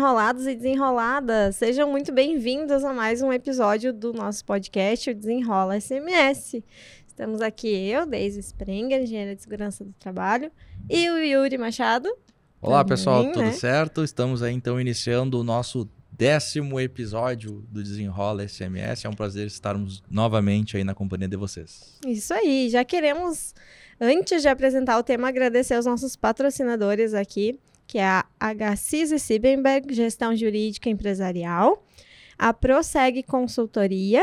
desenrolados e desenroladas, sejam muito bem-vindos a mais um episódio do nosso podcast, o Desenrola SMS. Estamos aqui eu, Deise Sprenger, engenheira de segurança do trabalho, e o Yuri Machado. Olá, também, pessoal, tudo né? certo? Estamos aí então iniciando o nosso décimo episódio do Desenrola SMS. É um prazer estarmos novamente aí na companhia de vocês. Isso aí, já queremos, antes de apresentar o tema, agradecer aos nossos patrocinadores aqui, que é a e Siebenberg, Gestão Jurídica Empresarial, a Proseg Consultoria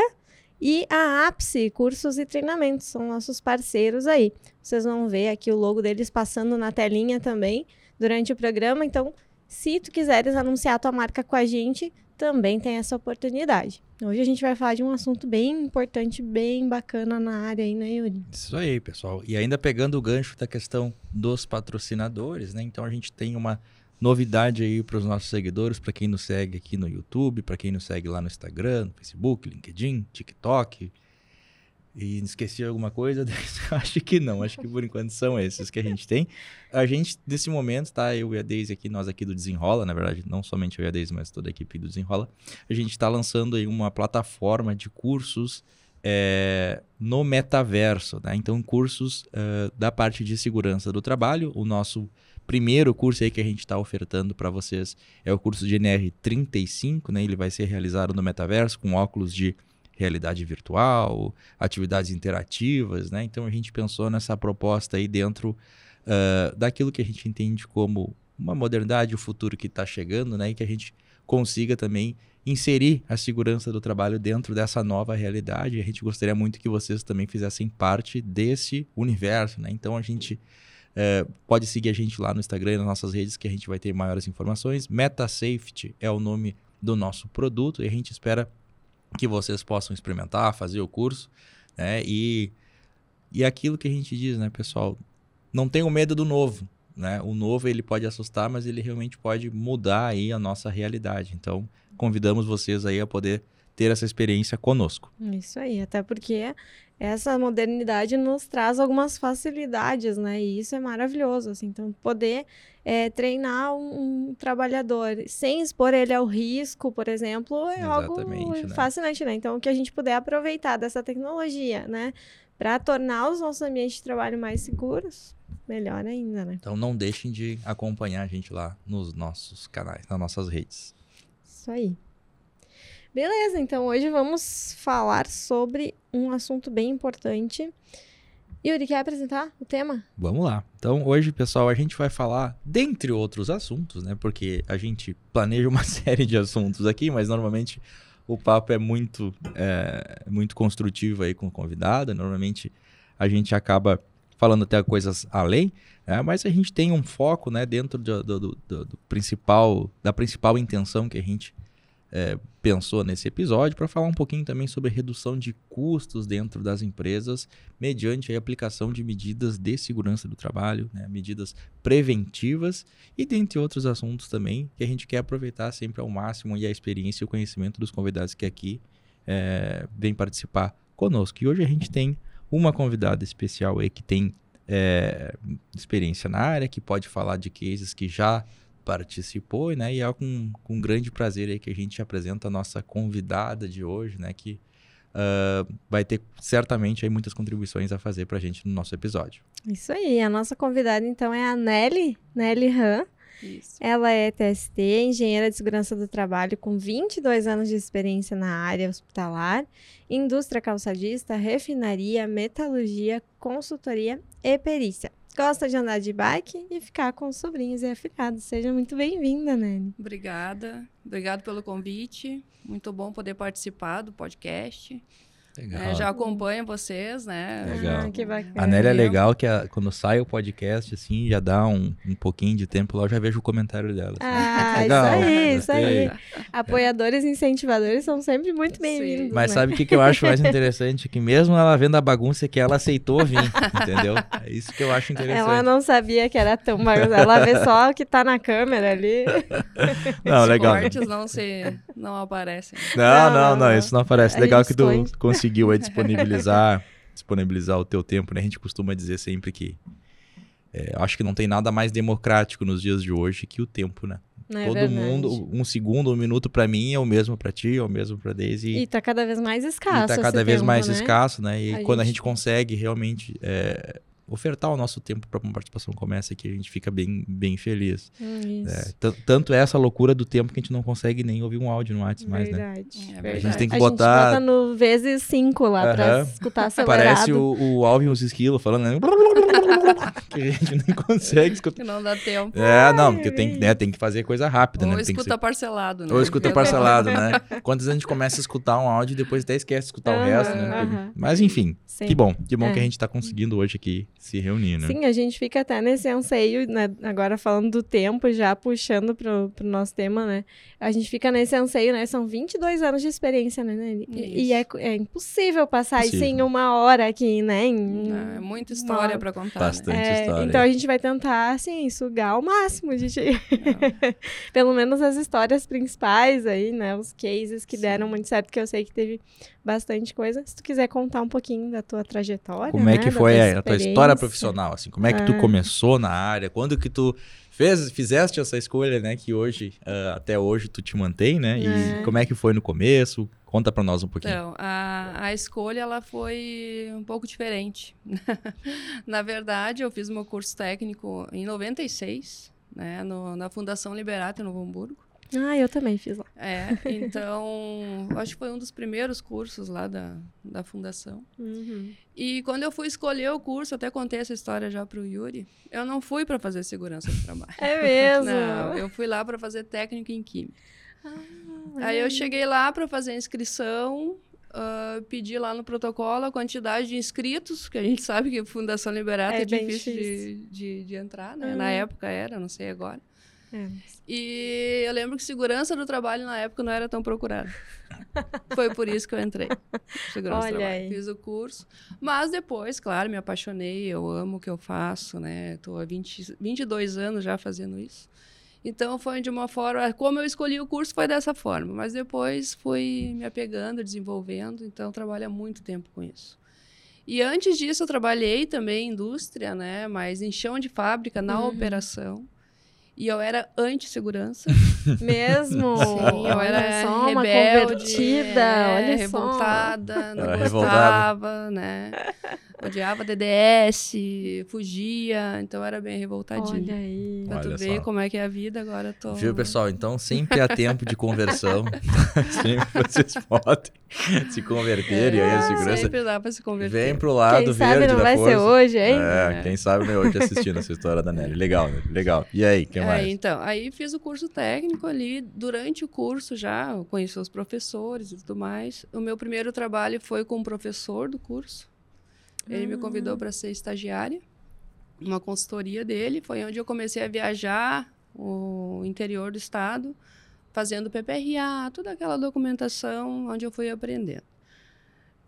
e a APSE, Cursos e Treinamentos, são nossos parceiros aí. Vocês vão ver aqui o logo deles passando na telinha também durante o programa, então se tu quiseres anunciar tua marca com a gente, também tem essa oportunidade. Hoje a gente vai falar de um assunto bem importante, bem bacana na área aí, né, Yuri? Isso aí, pessoal. E ainda pegando o gancho da questão dos patrocinadores, né? Então a gente tem uma novidade aí para os nossos seguidores, para quem nos segue aqui no YouTube, para quem nos segue lá no Instagram, no Facebook, LinkedIn, TikTok. E esqueci alguma coisa? acho que não, acho que por enquanto são esses que a gente tem. A gente, nesse momento, tá? Eu e a Deise aqui, nós aqui do Desenrola, na verdade, não somente eu e a Deise, mas toda a equipe do Desenrola. A gente está lançando aí uma plataforma de cursos é, no metaverso, né? Então, cursos uh, da parte de segurança do trabalho. O nosso primeiro curso aí que a gente está ofertando para vocês é o curso de NR35, né? Ele vai ser realizado no metaverso com óculos de realidade virtual, atividades interativas, né? Então a gente pensou nessa proposta aí dentro uh, daquilo que a gente entende como uma modernidade, o futuro que está chegando, né? E que a gente consiga também inserir a segurança do trabalho dentro dessa nova realidade. A gente gostaria muito que vocês também fizessem parte desse universo, né? Então a gente uh, pode seguir a gente lá no Instagram e nas nossas redes que a gente vai ter maiores informações. MetaSafety é o nome do nosso produto e a gente espera que vocês possam experimentar, fazer o curso, né? E, e aquilo que a gente diz, né, pessoal? Não tenham medo do novo, né? O novo ele pode assustar, mas ele realmente pode mudar aí a nossa realidade. Então, convidamos vocês aí a poder ter essa experiência conosco. Isso aí, até porque essa modernidade nos traz algumas facilidades, né? E isso é maravilhoso, assim. Então, poder é, treinar um, um, trabalhador sem expor ele ao risco, por exemplo, é Exatamente, algo né? fascinante, né? Então, o que a gente puder aproveitar dessa tecnologia, né? Para tornar os nossos ambientes de trabalho mais seguros, melhor ainda, né? Então, não deixem de acompanhar a gente lá nos nossos canais, nas nossas redes. Isso aí. Beleza, então hoje vamos falar sobre um assunto bem importante. Yuri, quer apresentar o tema? Vamos lá. Então, hoje, pessoal, a gente vai falar, dentre outros assuntos, né? Porque a gente planeja uma série de assuntos aqui, mas normalmente o papo é muito, é, muito construtivo aí com o convidado. Normalmente a gente acaba falando até coisas além, né? mas a gente tem um foco, né? Dentro do, do, do, do principal, da principal intenção que a gente é, pensou nesse episódio para falar um pouquinho também sobre redução de custos dentro das empresas mediante a aplicação de medidas de segurança do trabalho, né, medidas preventivas e dentre outros assuntos também que a gente quer aproveitar sempre ao máximo e a experiência e o conhecimento dos convidados que aqui é, vêm participar conosco. E hoje a gente tem uma convidada especial aí que tem é, experiência na área, que pode falar de cases que já participou, né? E é com, com grande prazer aí que a gente apresenta a nossa convidada de hoje, né? Que uh, vai ter certamente aí muitas contribuições a fazer para a gente no nosso episódio. Isso aí, a nossa convidada então é a Nelly, Nelly Han. Isso. Ela é TST, engenheira de segurança do trabalho com 22 anos de experiência na área hospitalar, indústria calçadista, refinaria, metalurgia, consultoria e perícia gosta de andar de bike e ficar com os sobrinhos e afilhados. Seja muito bem-vinda, Nelly. Obrigada. Obrigado pelo convite. Muito bom poder participar do podcast. Legal. É, já acompanho vocês, né? Legal. Ah, que bacana. A Nélia é legal que a- quando sai o podcast, assim, já dá um, um pouquinho de tempo lá, eu já vejo o comentário dela. assim. Ah, Legal, isso aí, isso aí. Apoiadores e incentivadores são sempre muito bem-vindos. Mas né? sabe o que, que eu acho mais interessante? Que mesmo ela vendo a bagunça que ela aceitou vir, entendeu? É isso que eu acho interessante. Ela não sabia que era tão bagunçado. Ela vê só o que tá na câmera ali. Não, Os legal. cortes não, se, não aparecem. Não, Não, não, não, não, não. isso não aparece. A Legal que tu esconde. conseguiu aí disponibilizar, disponibilizar o teu tempo, né? A gente costuma dizer sempre que é, acho que não tem nada mais democrático nos dias de hoje que o tempo, né? É Todo verdade. mundo, um segundo, um minuto pra mim é o mesmo pra ti, é o mesmo pra Daisy. E tá cada vez mais E escasso. tá esse cada vez tempo, mais né? escasso, né? E A quando a gente- gente consegue realmente é, ofertar o nosso tempo para uma participação como essa aqui, a gente fica bem, bem feliz. Hum, Isso. É, tan- tanto é essa loucura do tempo que a gente não consegue nem ouvir um áudio no WhatsApp mais, né? Verdade. É, verdade. a gente tem que A botar- gente bota no vezes 5 lá pra Aham. escutar acelerado. Parece o, o Alvin os esquilos falando, né? que a gente nem consegue escutar. Que não dá tempo. É, não, porque tem, que- né, tem que fazer coisa rápida, Ou né? Tem que escuta ser- parcelado, né? Ou escuta parcelado, né? Quantas vezes a gente começa a escutar um áudio e depois até esquece de escutar o Aham, resto, né? aham. Mas enfim, Sim. que bom. Que bom É. que a gente tá conseguindo hoje aqui se reunir, né? Sim, a gente fica até nesse anseio, né? Agora falando do tempo, já puxando pro, pro nosso tema, né? A gente fica nesse anseio, né? São 22 anos de experiência, né? E, e é, é impossível passar isso em uma hora aqui, né? Em- É muita história Uma- pra contar. Bastante. Né? É, história. então a gente vai tentar, assim, sugar o máximo de pelo menos as histórias principais aí, né? Os cases que Sim. deram muito certo, que eu sei que teve bastante coisa. Se tu quiser contar um pouquinho da tua trajetória, Como é né, que da foi tua a, tua história profissional, assim? Como é que tu Ah. começou na área? Quando que tu fez, fizeste essa escolha, né? Que hoje, ah, até hoje, tu te mantém, né? E É. como é que foi no começo? Conta pra nós um pouquinho. Então, a, a escolha ela foi um pouco diferente. na verdade, eu fiz meu curso técnico em 96, né, no- na Fundação Liberato, em Novo Hamburgo. Ah, eu também fiz lá. É, então, acho que foi um dos primeiros cursos lá da, da fundação. Uhum. E quando eu fui escolher o curso, até contei essa história já para o Yuri, eu não fui para fazer segurança do trabalho. É mesmo? Não, eu fui lá para fazer técnico em química. Ah, Aí eu cheguei lá para fazer a inscrição, ah, pedi lá no protocolo a quantidade de inscritos, que a gente sabe que a Fundação Liberato É é, bem difícil de, difícil. de, de entrar, né? Uhum. Na época era, não sei agora. É. E eu lembro que segurança do trabalho na época não era tão procurada. Foi por isso que eu entrei. Segurança Olha do trabalho. aí. Fiz o curso. Mas depois, claro, me apaixonei, eu amo o que eu faço, né? Estou há 20, 22 anos já fazendo isso. Então foi de uma forma, como eu escolhi o curso foi dessa forma, mas depois fui me apegando, desenvolvendo, então trabalho há muito tempo com isso. E antes disso eu trabalhei também em indústria, né, mas em chão de fábrica, na Uhum. operação. E eu era anti-segurança. Mesmo? Sim, eu Olha era só, uma rebelde, convertida, é, olha revoltada, não Era gostava, né? Odiava DDS, fugia, então era bem só. revoltadinha. Olha aí. Pra tu Olha ver só. como é que é a vida, agora eu tô... Viu, pessoal? Então sempre há tempo de conversão. sempre vocês podem se converter e aí a segurança É, Sempre dá pra se converter. vem pro lado Quem sabe verde não da vai força. ser hoje, hein? É, quem sabe não é hoje assistindo essa história da Nelly. Legal, né? legal. E aí, o É, mais? então, aí fiz o curso técnico ali. Durante o curso já, eu conheci os professores e tudo mais. O meu primeiro trabalho foi com o professor do curso. Ele me convidou para ser estagiária, uma consultoria dele. Foi onde eu comecei a viajar o interior do estado, fazendo PPRA, toda aquela documentação onde eu fui aprendendo.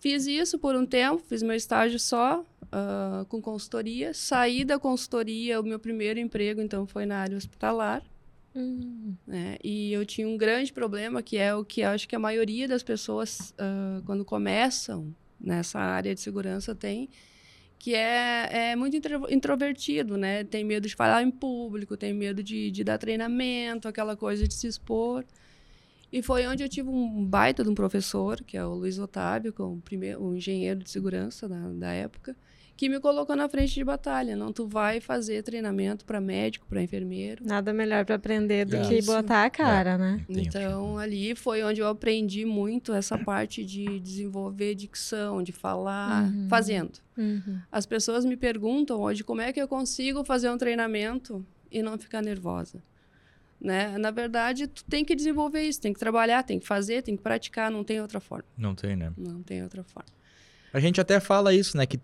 Fiz isso por um tempo, fiz meu estágio só ah, com consultoria. Saí da consultoria, o meu primeiro emprego, então, foi na área hospitalar. Hum, né? E eu tinha um grande problema, que é o que acho que a maioria das pessoas, ah, quando começam nessa área de segurança, tem, que é, é muito intro- introvertido, né? Tem medo de falar em público, tem medo de, de dar treinamento, aquela coisa de se expor. E foi onde eu tive um baita de um professor, que é o Luiz Otávio, que é o, primeiro, o engenheiro de segurança da, da época, que me colocou na frente de batalha. Não, tu vai fazer treinamento para médico, para enfermeiro. nada melhor pra aprender do É. que botar a cara, né? Entendi. Então, ali foi onde eu aprendi muito essa parte de desenvolver dicção, de falar, Uhum. fazendo. Uhum. As pessoas me perguntam hoje como é que eu consigo fazer um treinamento e não ficar nervosa. Né? Na verdade, tu tem que desenvolver isso, tem que trabalhar, tem que fazer, tem que praticar, não tem outra forma. Não tem, né? Não tem outra forma. A gente até fala isso, né? Que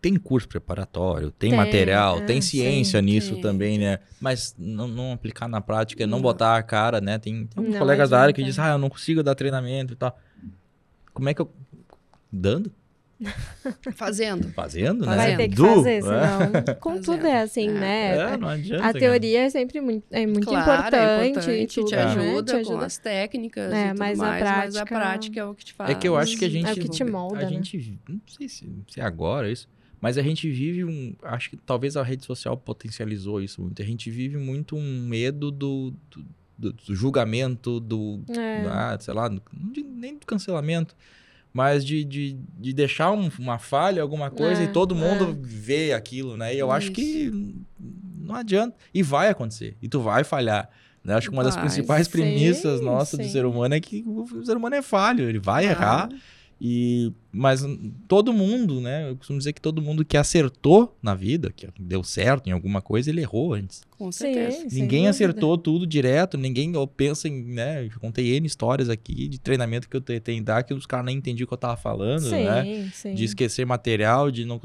tem curso preparatório, tem, Tem, material, é, tem ciência sim, nisso sim. também, né? Mas não, não aplicar na prática, não Não. botar a cara, né? Tem, tem alguns Não colegas da área que dizem, ah, eu não consigo dar treinamento e tal. Como é que eu. Dando? Fazendo. Fazendo, né? Vai ter que fazer, é. senão... Com Fazendo. tudo é assim, É. né? É, não adianta. A cara. teoria é sempre muito, é muito claro, importante, é importante, e tudo, te né? ajuda Te com as técnicas É, e tudo mas a mais, mas a prática- prática é o que te faz. É que eu acho que a gente. É o que te molda, a né? gente. Não sei se, se é agora isso. Mas a gente vive um. Acho que talvez a rede social potencializou isso muito. A gente vive muito um medo do, do- do, do julgamento, do, É. ah, sei lá, nem do cancelamento, mas de, de, de deixar um- uma falha, alguma coisa, É, e todo mundo é. vê aquilo, né? E eu acho Isso. que não adianta. E vai acontecer. E tu vai falhar. Né? Acho que uma das Vai, principais sim, premissas nossas do sim. ser humano é que o ser humano é falho, ele vai Ah, errar. E, mas hum, todo mundo, né? Eu costumo dizer que todo mundo que acertou na vida, que deu certo em alguma coisa, ele errou antes. Com Sim, certeza. sem ninguém dúvida. acertou tudo direto, ninguém pensa em, né? Eu contei N histórias aqui de treinamento que eu tentei dar que os caras nem entendiam o que eu tava falando, Sim, né? sim. De esquecer material, de não.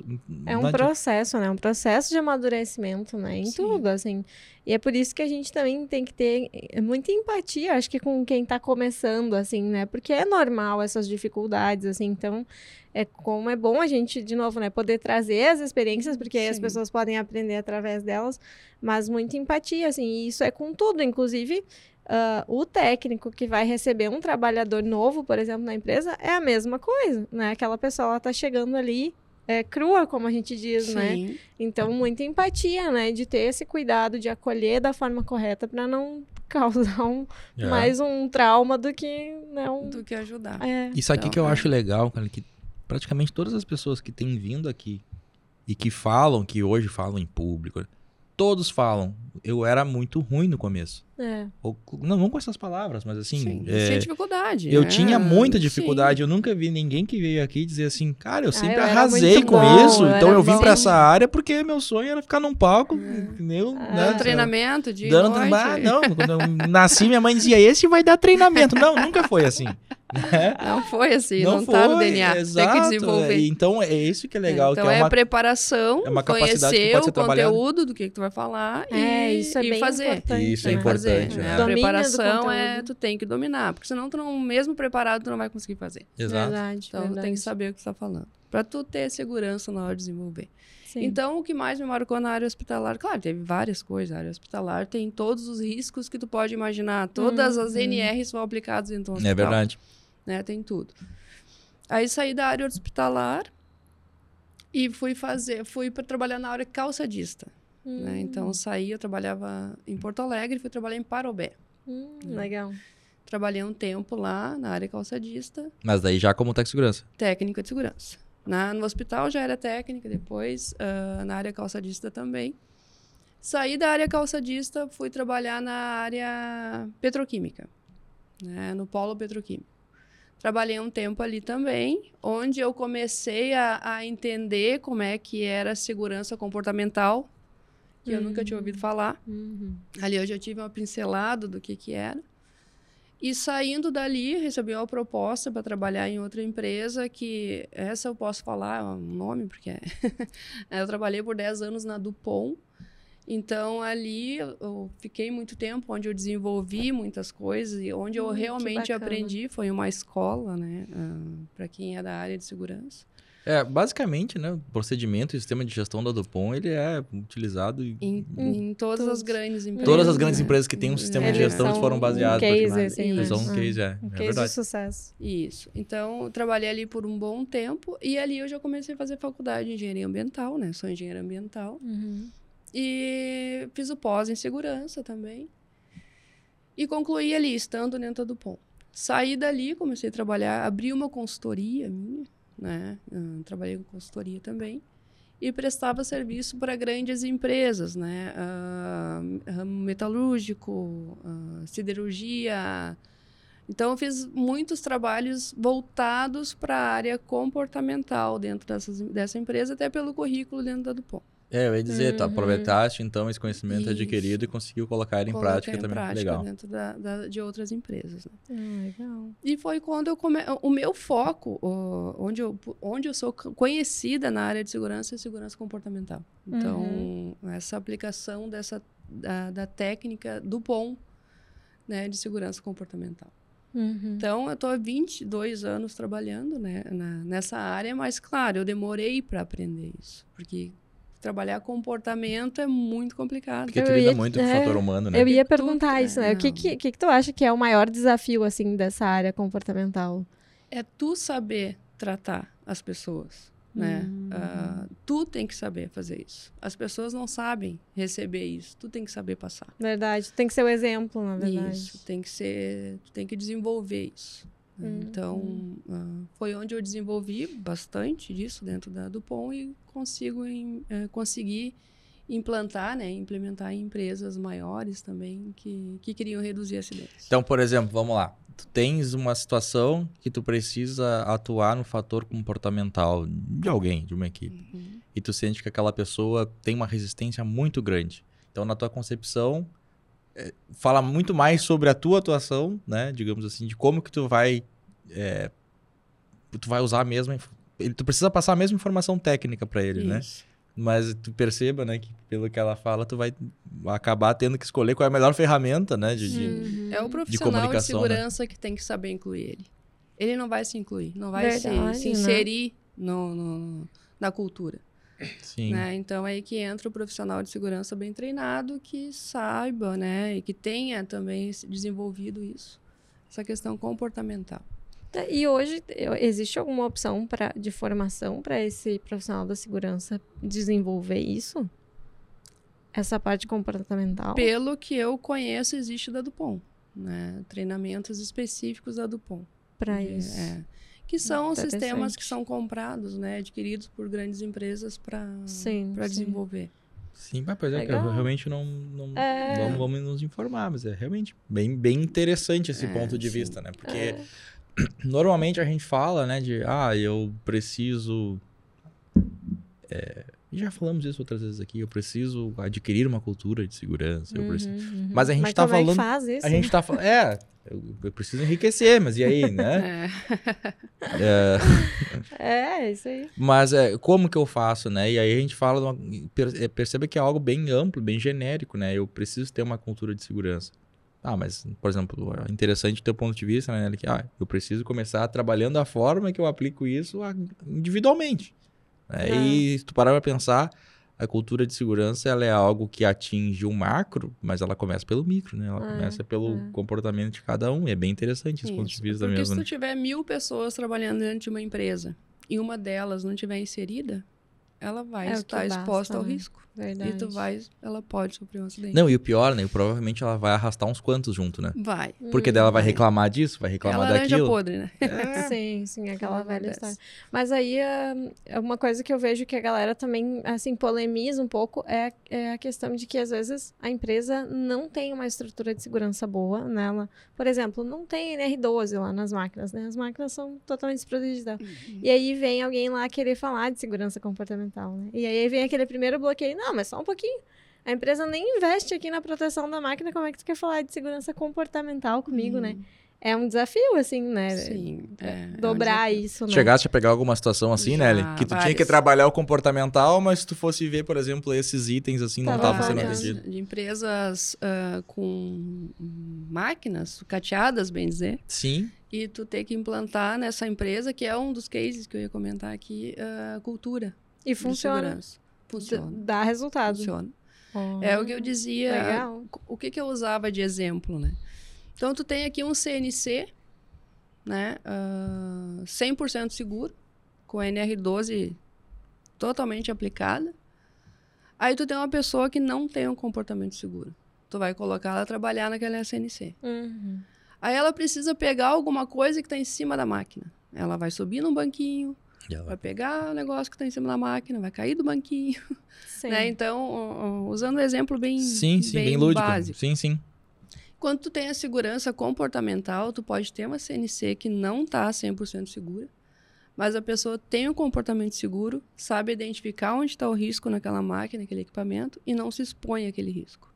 É não um adianta. processo, né? Um processo de amadurecimento, né? Em Sim. tudo, assim. E é por isso que a gente também tem que ter eh, muita empatia, acho que com quem tá começando, assim, né? Porque é normal essas dificuldades, assim. Então, é como é bom a gente, de novo, né? Poder trazer as experiências, porque aí as pessoas podem aprender através delas. Mas muita empatia, assim. E isso é com tudo, inclusive... ah, o técnico que vai receber um trabalhador novo, por exemplo, na empresa, é a mesma coisa, né? Aquela pessoa ela tá chegando ali é, crua, como a gente diz, né? Sim. Então, muita empatia, né? De ter esse cuidado de acolher da forma correta para não causar um, É. mais um trauma do que né, um... Do que ajudar. É. Isso aqui Então, que eu é. acho legal, cara, que praticamente todas as pessoas que têm vindo aqui e que falam, que hoje falam em público, todos falam. Eu era muito ruim no começo. É. Ou, não, não com essas palavras, mas assim. Sim, é, tinha dificuldade. eu né? tinha muita Sim. dificuldade. Eu nunca vi ninguém que veio aqui dizer assim, cara, eu sempre eu era arrasei com bom, isso. eu então eu vim bom." pra essa área porque meu sonho era ficar num palco, É. entendeu? Ah, né? Dando treinamento de Dando noite. ah, não, quando eu nasci, minha mãe dizia: esse vai dar treinamento. Não, nunca foi assim. Né? Não foi assim, não, tá no foi, DNA. Exato, Tem que desenvolver. é, Então é isso que é legal. então que é é, uma, preparação, é uma capacidade que conhecer o conteúdo do que, que tu vai falar É, e, isso é e bem fazer. importante. Isso é né? importante, Fazer, né? né? A preparação é tu tem que dominar, porque senão tu não, mesmo preparado tu não vai conseguir fazer. Exato. Verdade, Então tu verdade. tem que saber o que tu tá falando, Pra tu ter segurança na hora de desenvolver. Sim. Então, o que mais me marcou na área hospitalar, claro, teve várias coisas. A área hospitalar tem todos os riscos que tu pode imaginar. Todas as Uhum. NRs são aplicadas dentro do hospital. É verdade. Né? Tem tudo. Aí saí da área hospitalar e fui fazer, fui para trabalhar na área calçadista. Hum, Né? Então, saí, eu trabalhava em Porto Alegre, fui trabalhar em Parobé. hum, legal. Trabalhei um tempo lá na área calçadista, Mas daí já como técnico de segurança. técnica de segurança. Na, no hospital já era técnica, depois ah, na área calçadista também. Saí da área calçadista, fui trabalhar na área petroquímica, né, no polo petroquímico. Trabalhei um tempo ali também, onde eu comecei a, a entender como é que era a segurança comportamental, que eu nunca tinha ouvido falar. Uhum. Ali eu já tive uma pincelada do que que era. E saindo dali, recebi uma proposta para trabalhar em outra empresa que essa eu posso falar o nome porque é- eu trabalhei por 10 anos na Dupont. Então ali eu- fiquei muito tempo onde eu desenvolvi muitas coisas e onde eu Hum, realmente aprendi foi uma escola, né, para quem é da área de segurança. É, basicamente, né? O procedimento e o sistema de gestão da Dupont, ele é utilizado em Em, Em todas todos- as grandes empresas. todas as grandes né? empresas que têm um sistema de É, gestão são foram baseadas. um case, praticamente. assim, né? Eles são um Ah, case, é. Um é case de verdade. sucesso. Isso. Então, eu trabalhei ali por um bom tempo e ali eu já comecei a fazer faculdade de engenharia ambiental, né? Sou engenheira ambiental. Uhum. E fiz o pós em segurança também. E concluí ali, estando dentro do POM. Saí dali, comecei a trabalhar, abri uma consultoria minha, né? Ah, trabalhei com consultoria também. E prestava serviço para grandes empresas, né? Ramo metalúrgico, ah, siderurgia. Então, eu fiz muitos trabalhos voltados para a área comportamental dentro dessas, dessa empresa, até pelo currículo dentro da Dupont. É, eu ia dizer, tu Uhum. aproveitaste então esse conhecimento Isso. adquirido e conseguiu colocar ele em Coloquei prática em também. prática Legal. dentro da, da- de outras empresas. né? Ah, legal. E foi quando eu come... o meu foco, onde eu, onde eu sou conhecida na área de segurança é segurança comportamental. Então, Uhum. essa aplicação dessa da, da técnica do POM, né, de segurança comportamental. Uhum. Então, eu estou há 22 anos trabalhando né, na- nessa área, mas, claro, eu demorei para aprender isso, porque trabalhar comportamento é muito complicado. Porque tu lida ia- muito com o é, fator humano, né? Eu ia perguntar né? isso, né? O que, que, que tu acha que é o maior desafio, assim, dessa área comportamental? é tu saber tratar as pessoas. né? Hum. Ah, tu tem que saber fazer isso. As pessoas não sabem receber isso. Tu tem que saber passar. Verdade. Tem que ser o exemplo, na verdade. Isso. Tem que ser. Tu tem que desenvolver isso. Né? Hum. Então, ah, foi onde eu desenvolvi bastante disso dentro da Dupont e consigo em, eh, conseguir implantar, né, implementar em empresas maiores também que, que queriam reduzir acidentes. Então, por exemplo, vamos lá. Tu tens uma situação que tu precisa atuar no fator comportamental de alguém, de uma equipe. Uhum. E tu sente que aquela pessoa tem uma resistência muito grande. Então, na tua concepção, é, fala muito mais sobre a tua atuação, né? Digamos assim, de como que tu vai... é, tu vai usar a mesma... Ele, tu precisa passar a mesma informação técnica para ele, né? Isso. Mas tu perceba, né, que pelo que ela fala, tu vai acabar tendo que escolher qual é a melhor ferramenta, né? De, de- Uhum. É o profissional de, comunicação, né? segurança que tem que saber incluir ele. Ele não vai se incluir, não vai se, Verdade, se né? inserir no, no- na cultura. Sim. né? Então é aí que entra o profissional de segurança bem treinado que saiba, né, e que tenha também se desenvolvido isso, essa questão comportamental. Tá, E hoje existe alguma opção pra, de formação para esse profissional da segurança desenvolver isso? Essa parte comportamental? Pelo que eu conheço, existe da Dupont, né? Treinamentos específicos da Dupont. Para É, isso. é. Que são sistemas que são comprados, né, adquiridos por grandes empresas para desenvolver. Sim, mas pois é que eu realmente não, não É. vamos, vamos nos informar, mas é realmente bem, bem interessante esse É, ponto de sim. vista, né? Porque É. normalmente a gente fala, né, de ah, eu preciso. É, e já falamos isso outras vezes aqui, eu preciso adquirir uma cultura de segurança. Eu preciso... Uhum, uhum. Mas a gente Mas tá como é falando- faz isso? A gente tá falando. É, eu, eu preciso enriquecer, mas e aí, né? É. É, É, isso aí. Mas é, como que eu faço, né? E aí a gente fala, uma- é, perceba que é algo bem amplo, bem genérico, né? Eu preciso ter uma cultura de segurança. Ah, mas, por exemplo, é interessante o teu ponto de vista, né? Que, ah, eu preciso começar trabalhando a forma que eu aplico isso individualmente. Né? E se tu parar pra pensar, a cultura de segurança, ela é algo que atinge o macro, mas ela começa pelo micro, né? Ela É, começa pelo é. comportamento de cada um. E é bem interessante esse ponto de vista Porque mesmo. se né? tu tiver mil pessoas trabalhando dentro de uma empresa e uma delas não tiver inserida, ela vai É estar basta, exposta ao né? risco. Verdade. E tu vai, ela pode sofrer um acidente. Não, e o pior, né? Provavelmente ela vai arrastar uns quantos junto, né? Vai. Porque dela vai reclamar disso, vai É reclamar laranja daquilo. podre, né? Sim, sim, aquela Ela velha história. Mas aí, ah, é uma coisa que eu vejo que a galera também, assim, polemiza um pouco é, é a questão de que, às vezes, a empresa não tem uma estrutura de segurança boa nela. Por exemplo, não tem NR12 lá nas máquinas, né? As máquinas são totalmente desprotegidas. E aí vem alguém lá querer falar de segurança comportamental, né? E aí vem aquele primeiro bloqueio. Não, mas só um pouquinho. A empresa nem investe aqui na proteção da máquina, como é que tu quer falar de segurança comportamental comigo, né? É um desafio, assim, né? Sim. é, é um Dobrar isso, né? Chegasse a pegar alguma situação assim, né, Já, Ellen? Que tu tinha várias. que trabalhar o comportamental, mas se tu fosse ver, por exemplo, esses itens assim, não Tava estavam sendo atendidos. de empresas ah, com hum, máquinas sucateadas, bem dizer, Sim, e tu ter que implantar nessa empresa, que é um dos cases que eu ia comentar aqui, a cultura E funciona. Funciona. Dá resultado. Funciona. Oh. É o que eu dizia. Legal. O que, que eu usava de exemplo, né? Então, tu tem aqui um CNC, né? ah, 100% seguro, com a NR12 totalmente aplicada. Aí tu tem uma pessoa que não tem um comportamento seguro. Tu vai colocar ela trabalhar naquela CNC. Uhum. Aí ela precisa pegar alguma coisa que está em cima da máquina. Ela vai subir num banquinho, Ela vai pegar o negócio que está em cima da máquina, vai cair do banquinho. Né? Então, usando um exemplo bem, Sim, sim, bem, lúdico. básico. Sim, sim. Quando tu tem a segurança comportamental, tu pode ter uma CNC que não está 100% segura, mas a pessoa tem um comportamento seguro, sabe identificar onde está o risco naquela máquina, naquele equipamento, e não se expõe àquele risco.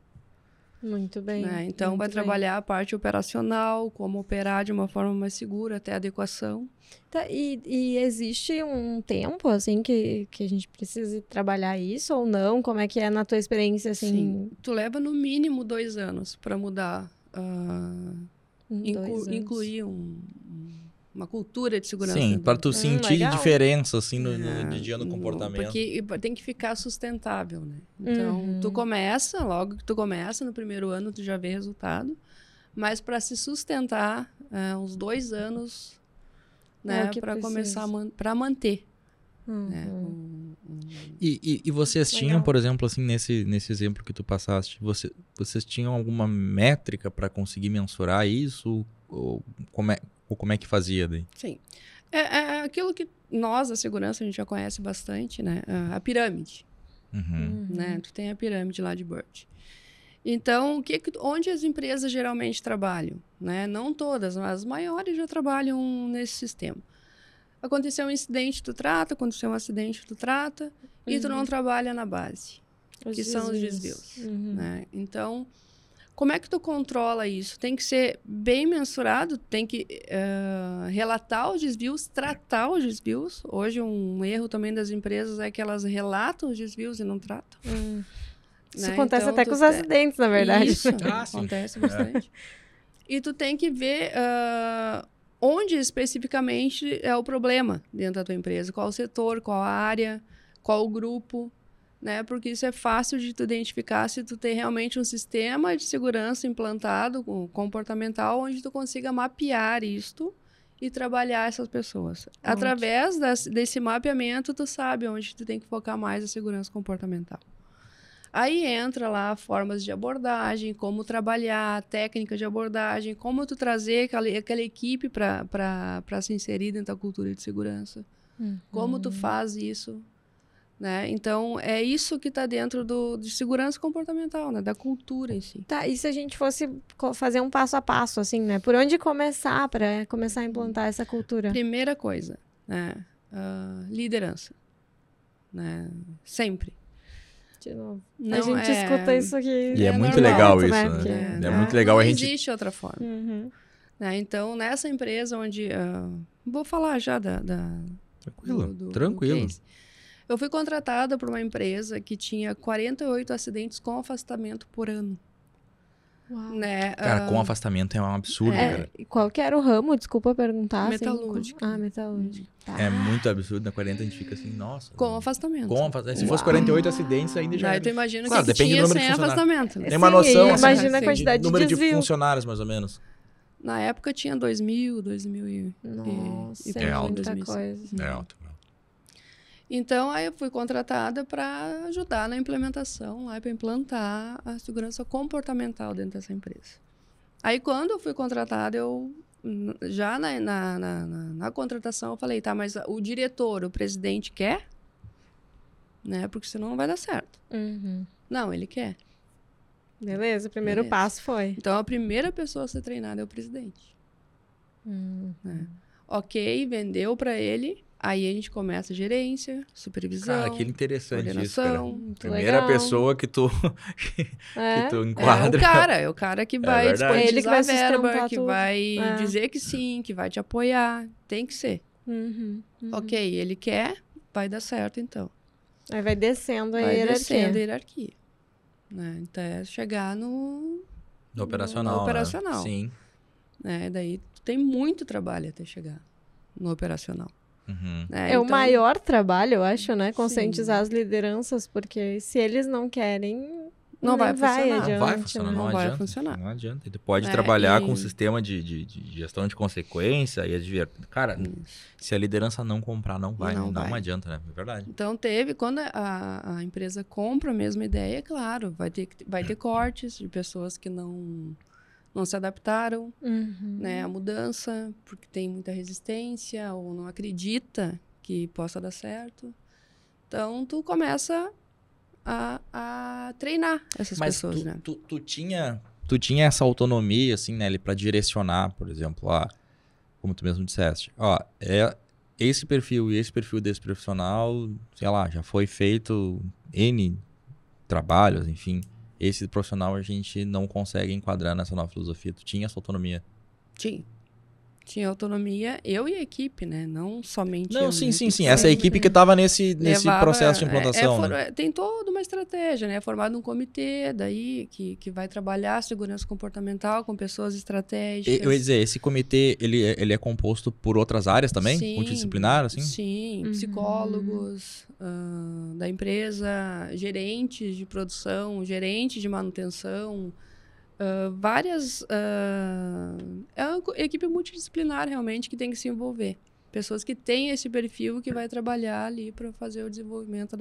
Muito bem. né? Então, muito vai bem. trabalhar a parte operacional, como operar de uma forma mais segura, até adequação. Tá, e, e existe um tempo, assim, que, que a gente precise trabalhar isso ou não? Como é que é na tua experiência, assim? Sim. Tu leva no mínimo dois anos para mudar, em inclu- anos? incluir um- um- uma cultura de segurança. Sim, para tu Hum, sentir legal. diferença assim no, no É, dia no no- comportamento. Porque tem que ficar sustentável, né? Então, Uhum. tu começa, logo que tu começa, no primeiro ano tu já vê resultado. Mas para se sustentar, é, uns dois anos, É né? que para começar para manter. né? Uhum. Um- um- E, e, e vocês Legal. tinham, por exemplo, assim, nesse, nesse exemplo que tu passaste, você, vocês tinham alguma métrica para conseguir mensurar isso? Ou como, é, ou como é que fazia daí? Sim. É, é aquilo que nós, da segurança, a gente já conhece bastante, né? A- A pirâmide. Uhum. né? Tu tem a pirâmide lá de Burt. Então, o que, onde as empresas geralmente trabalham? Né? Não todas, mas as maiores já trabalham nesse sistema. Aconteceu um incidente, tu trata, aconteceu um acidente, tu trata, e tu não trabalha na base, Os que são os desvios. Uhum. né? Então, como é que tu controla isso? Tem que ser bem mensurado, tem que eh, relatar os desvios, tratar os desvios. Hoje, um erro também das empresas é que elas relatam os desvios e não tratam. Hum. Isso né? acontece Então, até com os te- acidentes, na verdade. Isso, Ah, acontece bastante. E tu tem que ver ah, onde especificamente é o problema dentro da tua empresa, qual o setor, qual a área, qual o grupo, né? Porque isso é fácil de tu identificar se tu tem realmente um sistema de segurança implantado, com- comportamental, onde tu consiga mapear isto e trabalhar essas pessoas. Através das- desse mapeamento, tu sabe onde tu tem que focar mais a segurança comportamental. Aí entra lá formas de abordagem, como trabalhar, técnicas de abordagem, como tu trazer aquela, aquela equipe para se inserir dentro da cultura de segurança. Como tu faz isso. Né? Então, é isso que está dentro do, de segurança comportamental, né? da cultura em si. Tá, e se a gente fosse fazer um passo a passo, assim, né? Por onde começar para começar a implantar essa cultura? Primeira coisa, né? ah, liderança. Né? Sempre. De novo. Não a gente é- escuta isso aqui. E é, É muito normal, legal né? isso, né? Porque- É, É. muito legal não a gente... existe outra forma. Uhum. né? Então, nessa empresa onde. ah, vou falar já da. da Tranquilo, do- do- do tranquilo. case. Eu fui contratada por uma empresa que tinha 48 acidentes com afastamento por ano. Uau. Né? Cara, com afastamento é um absurdo, É, cara. e qual que era o ramo? Desculpa perguntar. assim, Metalúrgica. com- ah, metalúrgica. Tá. É muito absurdo. Na 40 a gente fica assim, nossa. com afastamento. Com afastamento. Se fosse Uau. 48 acidentes, ainda já. Daí tu imagina Claro, que depende do tinha número de sem funcionários. afastamento. né? Tem uma Sim, noção, e assim, imagina a quantidade de, número de desvio. funcionários, mais ou menos. Na época tinha 2.000, 2.000 e... Nossa, e- é, É alto. muita 2006. coisa. É alto. Então, aí eu fui contratada para ajudar na implementação, lá para implantar a segurança comportamental dentro dessa empresa. Aí, quando eu fui contratada, eu já na, na, na, na- na contratação eu falei, tá, mas o diretor, o presidente quer? Né? Porque senão não vai dar certo. Uhum. Não, ele quer. Beleza, o primeiro Beleza. passo foi. Então, a primeira pessoa a ser treinada é o presidente. Hum. Ok, vendeu para ele, aí a gente começa a gerência, supervisão, Cara, que interessante isso, cara. Primeira legal. pessoa que tu, É. que tu É o enquadra. cara, é o cara que vai verdade. Ele que vai disponibilizar a verba, que tudo. vai É. dizer que sim, que vai te apoiar. Tem que ser. Uhum, uhum. Ok, ele quer, vai dar certo então. Aí vai descendo a Vai hierarquia. descendo a hierarquia. Né? Até chegar no. No operacional. No né? operacional. Sim. Né? Daí tem muito trabalho até chegar no operacional. Uhum. né? É o Então, maior trabalho, eu acho, né? Conscientizar Sim. as lideranças, porque se eles não querem, Não vai vai funcionar. adiante. Não vai funcionar, né? não, Não vai adianta. funcionar. Não adianta. Tu pode É, trabalhar e- com um sistema de, de, de gestão de consequência e adver... Cara, se a liderança não comprar, não vai. Não, Não não vai. adianta, né? É verdade. Então teve, quando a, a empresa compra a mesma ideia, claro, vai ter, vai ter cortes de pessoas que não, não se adaptaram Uhum. né, à mudança, porque tem muita resistência ou não acredita que possa dar certo. Então tu começa a, a treinar essas Mas pessoas, tu, né? tu, tu tinha, tu tinha essa autonomia, assim, né, para direcionar, por exemplo, ó, como tu mesmo disseste, ó, é esse perfil e esse perfil desse profissional, sei lá, já foi feito N trabalhos, enfim. Esse profissional a gente não consegue enquadrar nessa nova filosofia. Tu tinha essa autonomia. Tinha. Tinha autonomia, eu e a equipe, né? Não somente eu. Não, né? sim, sim, equipe sim. Essa é a equipe que estava nesse, nesse levava- processo de é- implantação, é for- né? é, Tem toda uma estratégia, né? É formado um comitê daí que, que vai trabalhar segurança comportamental com pessoas estratégicas. Eu ia dizer, esse comitê, ele, é- ele é composto por outras áreas também? Sim, Multidisciplinar, assim? Sim, Uhum. psicólogos ah, da empresa, gerentes de produção, gerentes de manutenção, ah, várias. ah, é uma equipe multidisciplinar realmente que tem que se envolver. Pessoas que têm esse perfil que vai trabalhar ali para fazer o desenvolvimento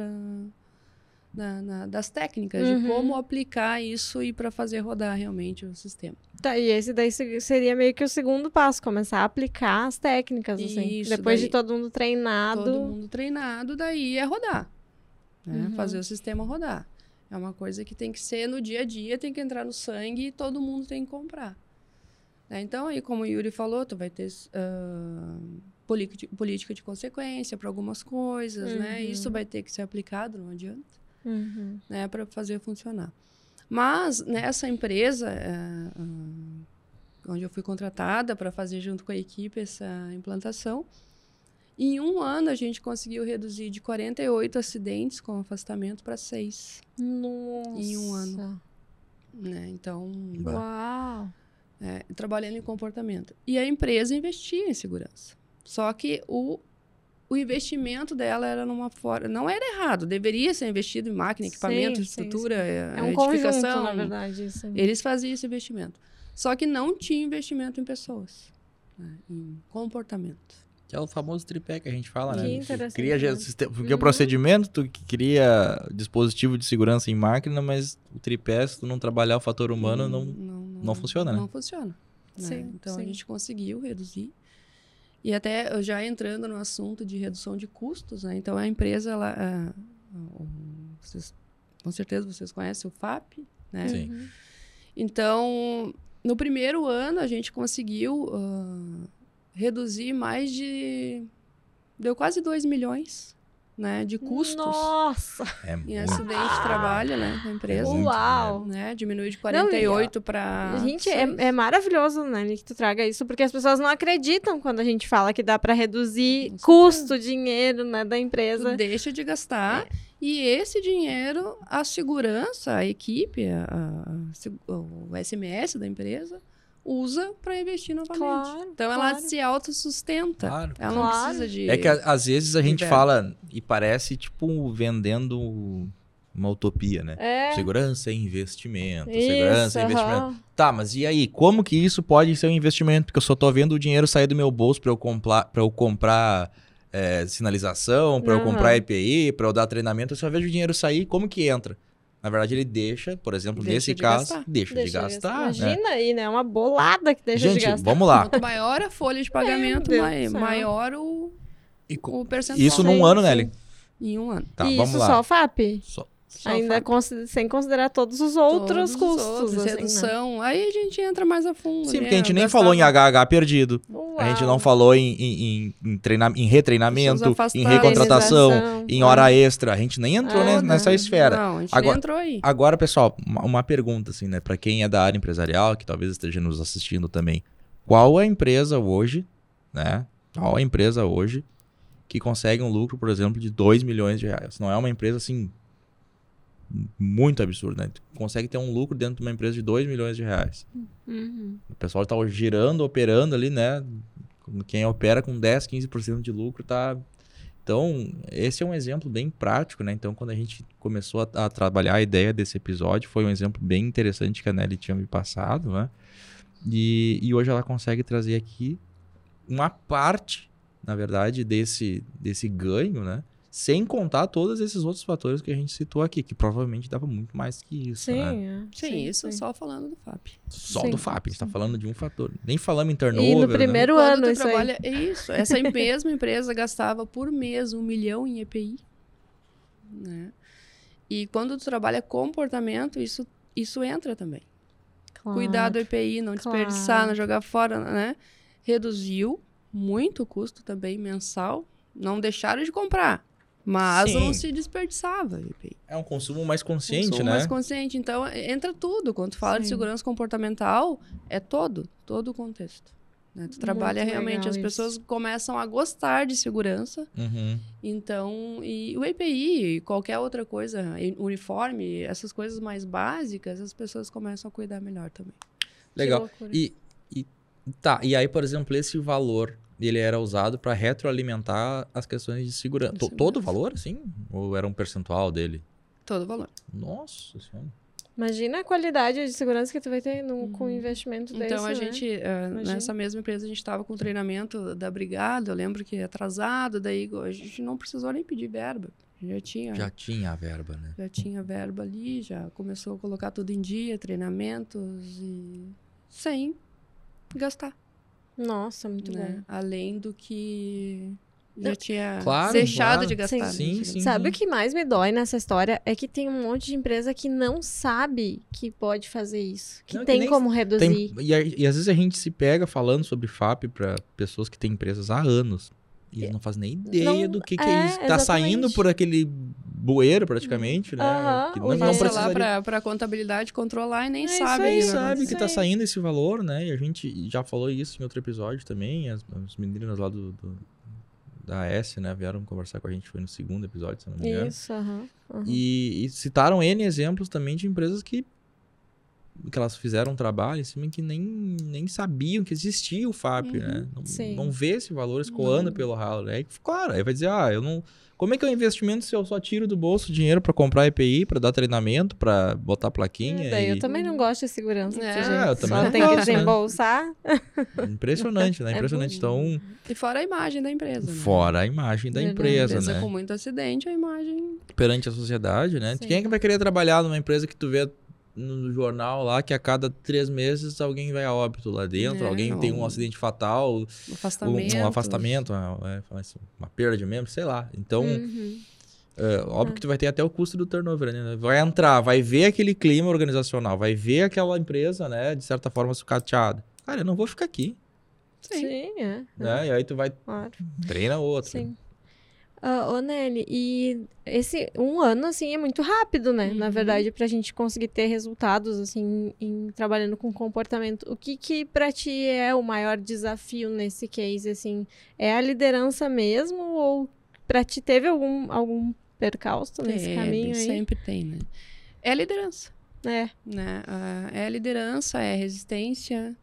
da, na- das técnicas, Uhum. de como aplicar isso e para fazer rodar realmente o sistema. Tá, e esse daí se- seria meio que o segundo passo, começar a aplicar as técnicas, assim. Isso, Depois de daí- todo mundo treinado. Todo mundo treinado, daí é rodar. né? Uhum. Fazer o sistema rodar. É uma coisa que tem que ser no dia a dia, tem que entrar no sangue e todo mundo tem que comprar. né? Então, aí, como o Yuri falou, tu vai ter ah, política de- consequência para algumas coisas, né? Uhum. Isso vai ter que ser aplicado, não adianta. Uhum. né, para fazer funcionar. Mas nessa empresa, ah, onde eu fui contratada para fazer junto com a equipe essa implantação, em um ano a gente conseguiu reduzir de 48 acidentes com afastamento para 6. Nossa. Em um ano. Né? Então. Uau. é, trabalhando em comportamento. E a empresa investia em segurança. Só que o, o investimento dela era numa forma. Não era errado, deveria ser investido em máquina, equipamento, Sim, sim, estrutura, É um edificação. conjunto, na verdade, isso. Eles faziam esse investimento. Só que não tinha investimento em pessoas, né, em comportamento. Que é o famoso tripé que a gente fala, Que né? interessante, Cria né? sistema, porque Uhum. o procedimento, tu cria dispositivo de segurança em máquina, mas o tripé, se tu não trabalhar o fator humano, não. não funciona, né? Não funciona. né? Sim, então sim. a gente conseguiu reduzir. E até já entrando no assunto de redução de custos, né? Então a empresa, ela, vocês- com certeza vocês conhecem o FAP, né? Sim. Uhum. Então, no primeiro ano, a gente conseguiu ah, reduzir mais de. Deu quase 2 milhões né, de custos Nossa. É em muito. acidente de trabalho né, na empresa. muito Uau. Né, diminuiu de Não, 48 para. gente, é, é maravilhoso, né, que tu traga isso, porque as pessoas não acreditam quando a gente fala que dá pra reduzir Com custo, dinheiro, né, da empresa. deixa de gastar. E esse dinheiro, a segurança, a equipe, a- a- o SMS da empresa, usa para investir novamente. Claro, então ela claro. se autossustenta. Claro. Ela não Claro. precisa de. É que às vezes a gente fala e parece tipo vendendo uma utopia, né? É. Segurança é investimento, Isso, segurança é investimento. Tá, mas e aí? Como que isso pode ser um investimento? Porque eu só tô vendo o dinheiro sair do meu bolso para eu comprar, para eu comprar é, sinalização, para eu Aham. comprar EPI, para eu dar treinamento. Eu só vejo o dinheiro sair. Como que entra? Na verdade, ele deixa, por exemplo, Deixa nesse de caso, gastar. deixa, Deixa de gastar. né? Imagina aí, né? Uma bolada que deixa Gente, de gastar. vamos lá. Quanto maior a folha de pagamento, maior o, E o percentual. Isso num ano. Nelly? Em um ano. Tá, e vamos isso lá. só o FAP? Só- Só Ainda faz consi- sem considerar todos os outros todos os custos. outros, assim, né? redução. Aí a gente entra mais a fundo. Sim, né? porque a gente nem falou em HH perdido. Uau. A gente não falou em, em, em, em treina- em retreinamento, em recontratação, em hora extra. A gente nem entrou Ah, ne- não. nessa esfera. Não, a gente Agora- nem entrou aí. Agora, pessoal, uma, uma pergunta, assim, né? Pra quem é da área empresarial, que talvez esteja nos assistindo também. Qual é a empresa hoje, né? Qual é a empresa hoje que consegue um lucro, por exemplo, de 2 milhões de reais? Não é uma empresa, assim, muito absurda, né? Tu consegue ter um lucro dentro de uma empresa de 2 milhões de reais. Uhum. O pessoal tá girando, operando ali, né? Quem opera com 10, 15% de lucro tá. Então, esse é um exemplo bem prático, né? Então, quando a gente começou a, a trabalhar a ideia desse episódio, foi um exemplo bem interessante que a Nelly tinha me passado, né? E, e hoje ela consegue trazer aqui uma parte, na verdade, desse, desse ganho, né? Sem contar todos esses outros fatores que a gente citou aqui, que provavelmente dava muito mais que isso, Sim, né? é. Sim, isso só falando do FAP. Só Sim. do FAP, a gente tá falando de um fator. Nem falamos em turnover, E no né? primeiro Quando ano, isso aí. trabalha, é isso. Essa mesma empresa gastava por mês um milhão em EPI. Né? E quando tu trabalha comportamento, isso, isso entra também. Claro. Cuidar do EPI, não desperdiçar, Claro. não jogar fora, né? Reduziu muito o custo também mensal. Não deixaram de comprar. Mas Sim. não se desperdiçava. É um consumo mais consciente, Consumo né? mais consciente. Então, entra tudo. Quando tu fala de Sim. segurança comportamental, é todo, todo o contexto. né? Tu trabalha Muito realmente, legal as isso. pessoas começam a gostar de segurança. Uhum. Então, e o EPI, qualquer outra coisa, uniforme, essas coisas mais básicas, as pessoas começam a cuidar melhor também. Legal. E, e tá, e aí, por exemplo, esse valor, ele era usado para retroalimentar as questões de segurança. De segurança. Todo o valor, assim? Ou era um percentual dele? Todo o valor. Nossa senhora. Imagina a qualidade de segurança que tu vai ter no, com o investimento desse, Então, a né? gente, Imagina. nessa mesma empresa, a gente estava com treinamento da brigada, eu lembro que atrasado, daí a gente não precisou nem pedir verba. Já tinha, Já já. tinha a verba, né? tinha verba ali, já começou a colocar tudo em dia, treinamentos e sem gastar, Nossa, muito né? Além do que já Não, tinha Claro, deixado claro. de gastar. Sim, digamos. sim. Sabe o que mais me dói nessa história? É que tem um monte de empresa que não sabe que pode fazer isso. Que Não, que tem nem como reduzir. Tem- e, e às vezes a gente se pega falando sobre FAP para pessoas que têm empresas há anos. E eles não fazem nem ideia Não- do que, que é, é isso. Tá saindo exatamente. por aquele bueiro, praticamente, né? Aham, que não, não. Passa lá precisaria... pra, pra contabilidade controlar e nem É sabe. aí, que vai sabe que tá saindo esse valor, né? E a gente já falou isso em outro episódio também. As, as meninas lá do, do- da S, né, vieram conversar com a gente, foi no segundo episódio, se não me engano. Isso, aham. aham. E, e citaram N exemplos também de empresas que, que elas fizeram um trabalho em cima que nem, nem sabiam que existia o FAP, né? Não, Sim. não vê esse valor escoando Não. pelo ralo. Né? Aí, claro, aí vai dizer, ah, eu não... Como é que é o investimento se eu só tiro do bolso dinheiro pra comprar EPI, pra dar treinamento, pra botar plaquinha? É, daí e... eu também não gosto de segurança. É, desse eu também Só não tem que gosto, né? desembolsar. Impressionante, né? É Impressionante. bom. então, E fora a imagem da empresa. né? fora a imagem da Verdade. empresa, Empresa né? com muito acidente, a imagem. Perante a sociedade, né? Sim. Quem é que vai querer trabalhar numa empresa que tu vê no jornal lá que a cada três meses alguém vai a óbito lá dentro, É, alguém tem um acidente fatal, um, Afastamento. um afastamento, uma, é, uma perda de membro, sei lá. Então, Uhum. é, óbvio que tu vai ter até o custo do turnover, né? Vai entrar, vai ver aquele clima organizacional, vai ver aquela empresa, né, de certa forma sucateada. Cara, eu não vou ficar aqui, Sim. Sim, é. né? E aí tu vai Claro. treina outro. Sim. Ah, ô, Nelly, e esse um ano, assim, é muito rápido, né? Na Uhum. verdade, pra gente conseguir ter resultados, assim, em, trabalhando com comportamento. O que que pra ti é o maior desafio nesse case, assim? É a liderança mesmo ou pra ti teve algum, algum percalço nesse É, caminho aí? Sempre tem, né? É a liderança. É, Né? Ah, É a liderança, é a resistência,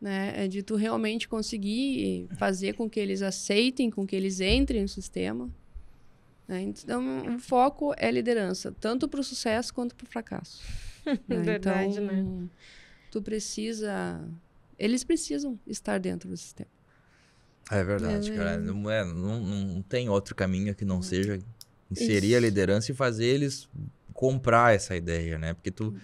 né? É de tu realmente conseguir fazer com que eles aceitem, com que eles entrem no sistema. né? Então, o foco é liderança, tanto para o sucesso quanto para o fracasso. né? Verdade, então, né? Tu precisa. Eles precisam estar dentro do sistema. É verdade, É cara. Não, é, não, não tem outro caminho que não seja inserir Isso. a liderança e fazer eles comprar essa ideia, né? Porque tu,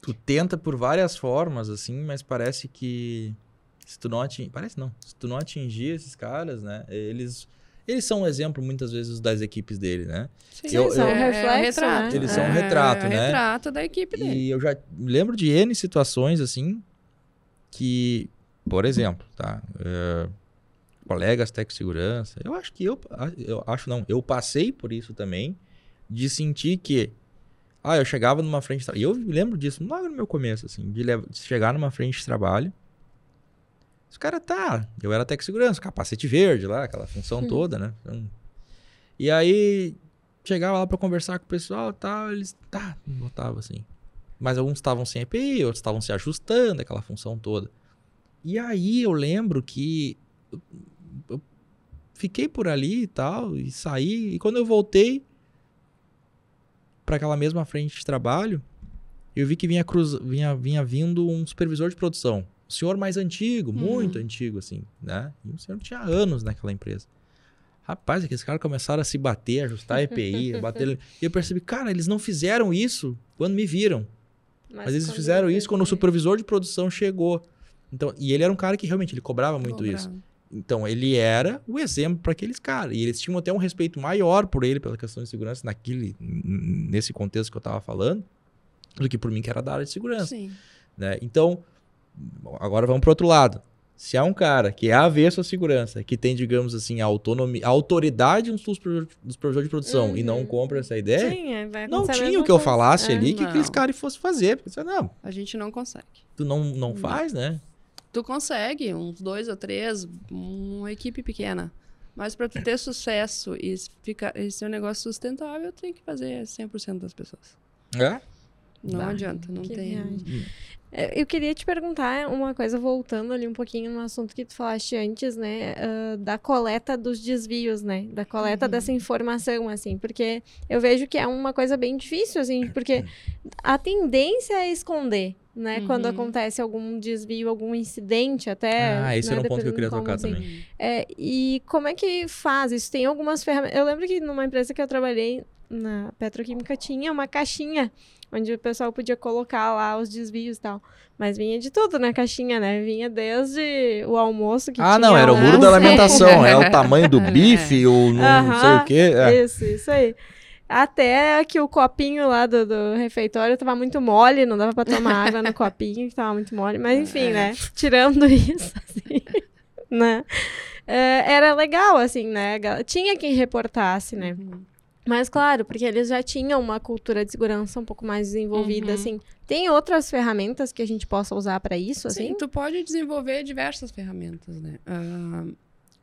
tu tenta por várias formas, assim, mas parece que se tu não atingir... Parece não. Se tu não atingir esses caras, né? Eles... Eles são um exemplo, muitas vezes, das equipes dele, né? Sim, Eu- são eu- um é, reflexo, retrato. né? Eles são um É, retrato, é né? retrato da equipe dele. E eu já me lembro de N situações, assim, que, por exemplo, tá? É, colegas tech segurança, eu acho que eu, eu acho não, eu passei por isso também, de sentir que, ah, eu chegava numa frente, de tra- e eu me lembro disso logo no meu começo, assim, de, de chegar numa frente de trabalho, os caras, tá, eu era tech segurança, capacete verde lá, aquela função toda, né? Então, e aí, chegava lá pra conversar com o pessoal e tal, eles, tá, botava assim. Mas alguns estavam sem EPI, outros estavam se ajustando, aquela função toda. E aí eu lembro que eu, eu fiquei por ali e tal, e saí, e quando eu voltei para aquela mesma frente de trabalho, eu vi que vinha, cruz, vinha, vinha vindo um supervisor de produção. Um senhor mais antigo, muito antigo, assim, né? E o senhor tinha anos naquela empresa. Rapaz, aqueles caras começaram a se bater, ajustar EPI, bater. E eu percebi, cara, eles não fizeram isso quando me viram. Mas, eles quando fizeram isso quando o supervisor de produção chegou. Então, e ele era um cara que realmente ele cobrava muito Cobrava. isso. Então, ele era o exemplo para aqueles caras. E eles tinham até um respeito maior por ele pela questão de segurança naquele nesse contexto que eu tava falando, do que por mim que era da área de segurança, Sim. né? Então, agora vamos pro outro lado. Se há um cara que é avesso à segurança, que tem, digamos assim, a autonomia, a autoridade dos dos supervisores de produção e não Uhum. compra essa ideia, Sim, é, não tinha o que eu falasse É. ali que Não. aqueles caras fossem fazer. Porque você, não, A gente não consegue. tu não, não faz, né? Tu consegue, uns dois ou três, uma equipe pequena. Mas para tu ter sucesso e ficar, e ser um negócio sustentável, tem que fazer 100% das pessoas. É? Não Bah, adianta, não que tem. viagem. É, Eu queria te perguntar uma coisa, voltando ali um pouquinho no assunto que tu falaste antes, né? ah, da coleta dos desvios, né? Da coleta Uhum. dessa informação, assim. Porque eu vejo que é uma coisa bem difícil, assim, porque a tendência é esconder, né? Quando Uhum. acontece algum desvio, algum incidente, até. Ah, esse né, era um ponto que eu queria tocar assim. também. É, e como é que faz? Isso tem algumas ferramentas. Eu lembro que numa empresa que eu trabalhei, na Petroquímica, tinha uma caixinha onde o pessoal podia colocar lá os desvios e tal. Mas vinha de tudo na caixinha, né? Vinha desde o almoço que Ah, tinha não, era o muro da alimentação. É o tamanho do bife, o não Aham, sei o quê. É. Isso, isso aí. Até que o copinho lá do, do refeitório tava muito mole, não dava pra tomar água no copinho, que tava muito mole. Mas enfim, É. né? Tirando isso, assim, né? É, era legal, assim, né? Tinha quem reportasse, né? Uhum. Mas claro, porque eles já tinham uma cultura de segurança um pouco mais desenvolvida, Uhum. assim. Tem outras ferramentas que a gente possa usar pra isso, assim? Sim, tu pode desenvolver diversas ferramentas, né? Ah,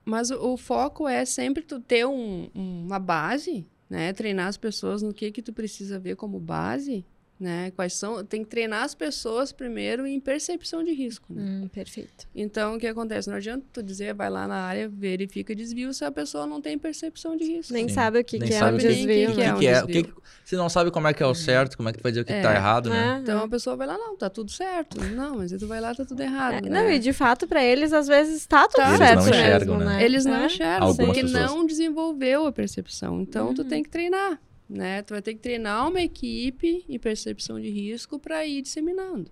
mas o, o foco é sempre tu ter um- uma base, né? Treinar as pessoas no que que tu precisa ver como base, né? Quais são... Tem que treinar as pessoas primeiro em percepção de risco, né? Hum, perfeito. Então, o que acontece? Não adianta tu dizer, vai lá na área, verifica desvio, se a pessoa não tem percepção de risco. Nem Sim. sabe o que, Nem que é sabe um o que- desvio, que é um que é, o desvio. que, você não sabe como é que é o certo, como é que tu vai dizer o que É. tá errado, né? É, Então, é. a pessoa vai lá, não, tá tudo certo. Não, mas aí tu vai lá, tá tudo errado, É, né? Não, e de fato, pra eles, às vezes, tá tudo Tá. Eles certo não enxergam, mesmo, né? né? Eles não É. enxergam, Algumas porque pessoas. não desenvolveu a percepção. Então, tu Uhum. tem que treinar, né? Tu vai ter que treinar uma equipe em percepção de risco para ir disseminando.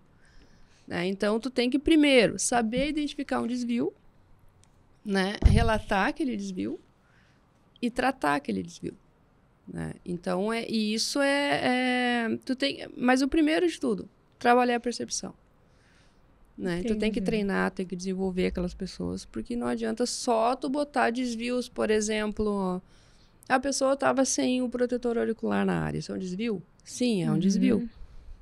né? Então, tu tem que, primeiro, saber identificar um desvio, né? Relatar aquele desvio e tratar aquele desvio. Né? Então, é, e isso é, é- Tu tem, mas o primeiro de tudo, trabalhar a percepção. Né? Tu tem que treinar, tem que desenvolver aquelas pessoas, porque não adianta só tu botar desvios, por exemplo, a pessoa estava sem o protetor auricular na área. Isso é um desvio? Sim, é um Uhum. desvio.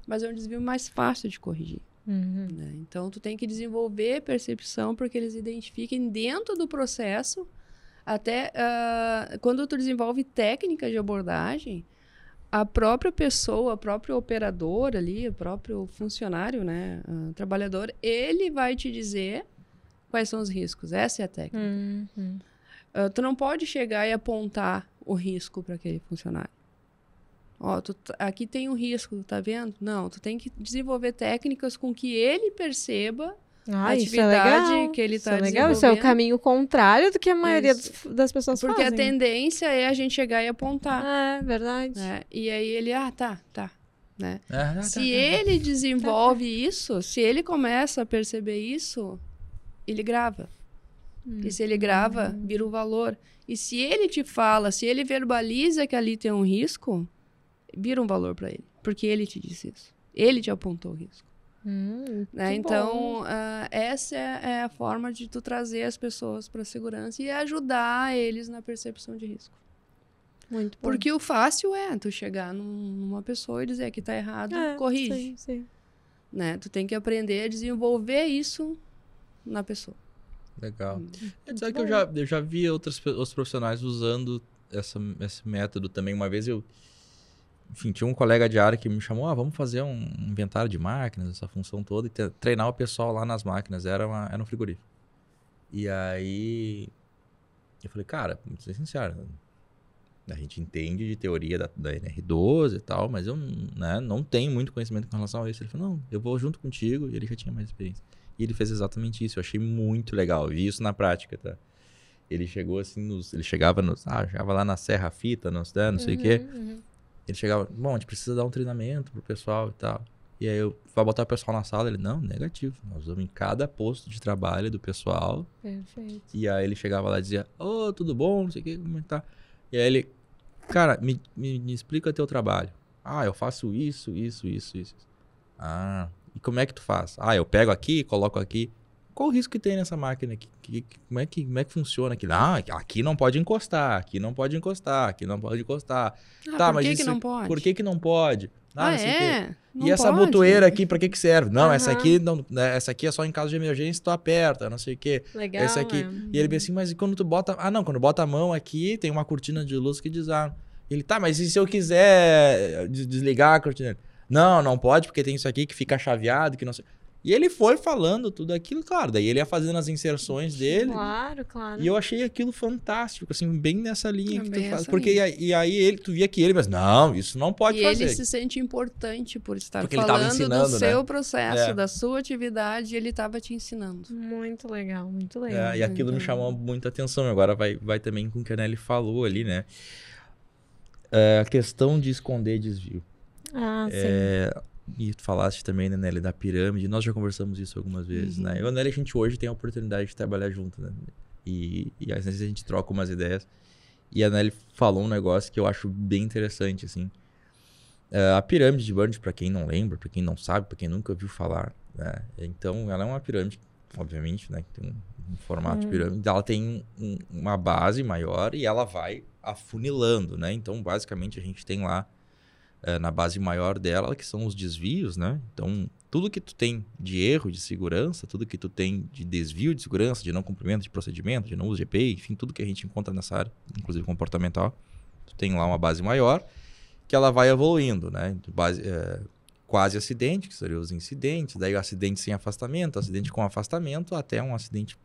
Mas é um desvio mais fácil de corrigir. Uhum. né? Então, tu tem que desenvolver percepção para que eles identifiquem dentro do processo, até ah, quando tu desenvolve técnicas de abordagem, a própria pessoa, o próprio operador ali, o próprio funcionário, né, ah, trabalhador, ele vai te dizer quais são os riscos. Essa é a técnica. Uhum. Ah, tu não pode chegar e apontar o risco para aquele funcionário. Ó, tu tá- aqui tem um risco, tá vendo? Não, tu tem que desenvolver técnicas com que ele perceba Ah, a isso é atividade legal. que ele Isso está é legal. Isso é o caminho contrário do que a maioria dos- das pessoas Porque a fazem. tendência é a gente chegar e apontar. Ah, é verdade. né? E aí ele, ah, tá, tá. Né? É, tá, tá, Se tá, tá. ele desenvolve isso, se ele começa a perceber isso, ele grava. E se ele grava, vira um valor. E se ele te fala, se ele verbaliza que ali tem um risco, vira um valor para ele. Porque ele te disse isso. Ele te apontou o risco. Hum, né? Então, ah, essa é, é a forma de tu trazer as pessoas para a segurança e ajudar eles na percepção de risco. muito bom. Porque o fácil é tu chegar num- numa pessoa e dizer que tá errado, É, corrige. Sim, sim. Né? Tu tem que aprender a desenvolver isso na pessoa. Legal. Hum. É, sabe que bom. eu já, eu já vi outros, outros profissionais usando essa, esse método também. Uma vez eu. Enfim, tinha um colega de área que me chamou: ah, vamos fazer um inventário de máquinas, essa função toda, e treinar o pessoal lá nas máquinas. Era, uma, era um frigorífico. E aí. Eu falei, cara, vou ser sincero. A gente entende de teoria da, da NR12 e tal, mas eu né, não tenho muito conhecimento com relação a isso. Ele falou, não, eu vou junto contigo, e ele já tinha mais experiência. E ele fez exatamente isso. Eu achei muito legal. Vi isso na prática, tá? Ele chegou assim nos. Ele chegava nos. Ah, chegava lá na Serra Fita, né, não sei o quê. Uhum, uhum. Ele chegava, bom, a gente precisa dar um treinamento pro pessoal e tal. E aí eu vai botar o pessoal na sala, ele, não, negativo. Nós vamos em cada posto de trabalho do pessoal. Perfeito. E aí ele chegava lá e dizia, ô, tudo bom, não sei o que, como é que tá? E aí ele, cara, me, me, me explica teu trabalho. Ah, eu faço isso, isso, isso, isso. Ah, e como é que tu faz? Ah, eu pego aqui, coloco aqui. Qual o risco que tem nessa máquina aqui? Que- que- como, é que, como é que funciona aqui? Ah, aqui não pode encostar, aqui não pode encostar, aqui não pode encostar. Ah, Tá, por mas que, que isso- não pode? Por que que não pode? Ah, não sei o quê. é? Não E essa pode? botoeira aqui, pra que que serve? Não, essa Aham. aqui não, né, essa aqui é só em caso de emergência, tu aperta, não sei o quê. Legal. Esse aqui. né? E ele bem assim, mas e quando tu bota. Ah, não, quando bota a mão aqui, tem uma cortina de luz que desarma. Ele, tá, mas e se eu quiser des- desligar a cortina? Não, não pode, porque tem isso aqui que fica chaveado, que não sei. E ele foi falando tudo aquilo, claro. Daí ele ia fazendo as inserções dele. Claro, claro. E eu achei aquilo fantástico, assim, bem nessa linha É que tu faz. Porque e linha. aí, e aí ele, tu via que ele, mas não, isso não pode e fazer. ele se sente importante por estar Porque falando ensinando, do né? seu processo, É. da sua atividade, e ele estava te ensinando. Muito legal, muito legal. É, e aquilo me chamou muita atenção. Agora vai, vai também com o que a Nelly falou ali, né? É, a questão de esconder desvio. Ah, sim. É, e tu falaste também, né, Nelly, da pirâmide. Nós já conversamos isso algumas vezes, Uhum. né? Eu e a Nelly, a gente hoje tem a oportunidade de trabalhar junto, né? E, e às vezes a gente troca umas ideias. E a Nelly falou um negócio que eu acho bem interessante, assim. É, a pirâmide de Burns, para quem não lembra, para quem não sabe, para quem nunca ouviu falar, né? Então, ela é uma pirâmide, obviamente, né? Que tem um, um formato de Hum. pirâmide. Ela tem um- uma base maior e ela vai afunilando, né? Então, basicamente, a gente tem lá eh, na base maior dela, que são os desvios, né? Então, tudo que tu tem de erro de segurança, tudo que tu tem de desvio de segurança, de não cumprimento de procedimento, de não uso de EPI, enfim, tudo que a gente encontra nessa área, inclusive comportamental, tu tem lá uma base maior, que ela vai evoluindo, né? Base, eh, quase acidente, que seriam os incidentes, daí o acidente sem afastamento, acidente com afastamento, até um acidente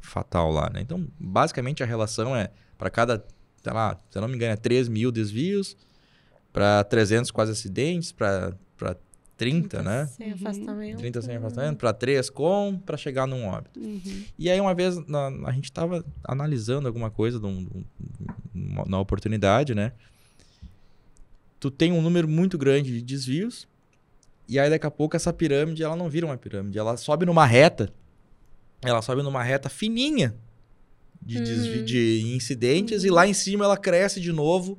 fatal lá, né? Então, basicamente, a relação é, para cada, sei lá, se eu não me engano, é 3 mil desvios, para 300 quase acidentes, para 30, né? Sem Uhum. afastamento. 30 sem afastamento, para 3 com, para chegar num óbito. Uhum. E aí, uma vez, na- a gente estava analisando alguma coisa num- na oportunidade, né? Tu tem um número muito grande de desvios, e aí daqui a pouco essa pirâmide, ela não vira uma pirâmide, ela sobe numa reta, ela sobe numa reta fininha de, Uhum. de incidentes, e lá em cima ela cresce de novo.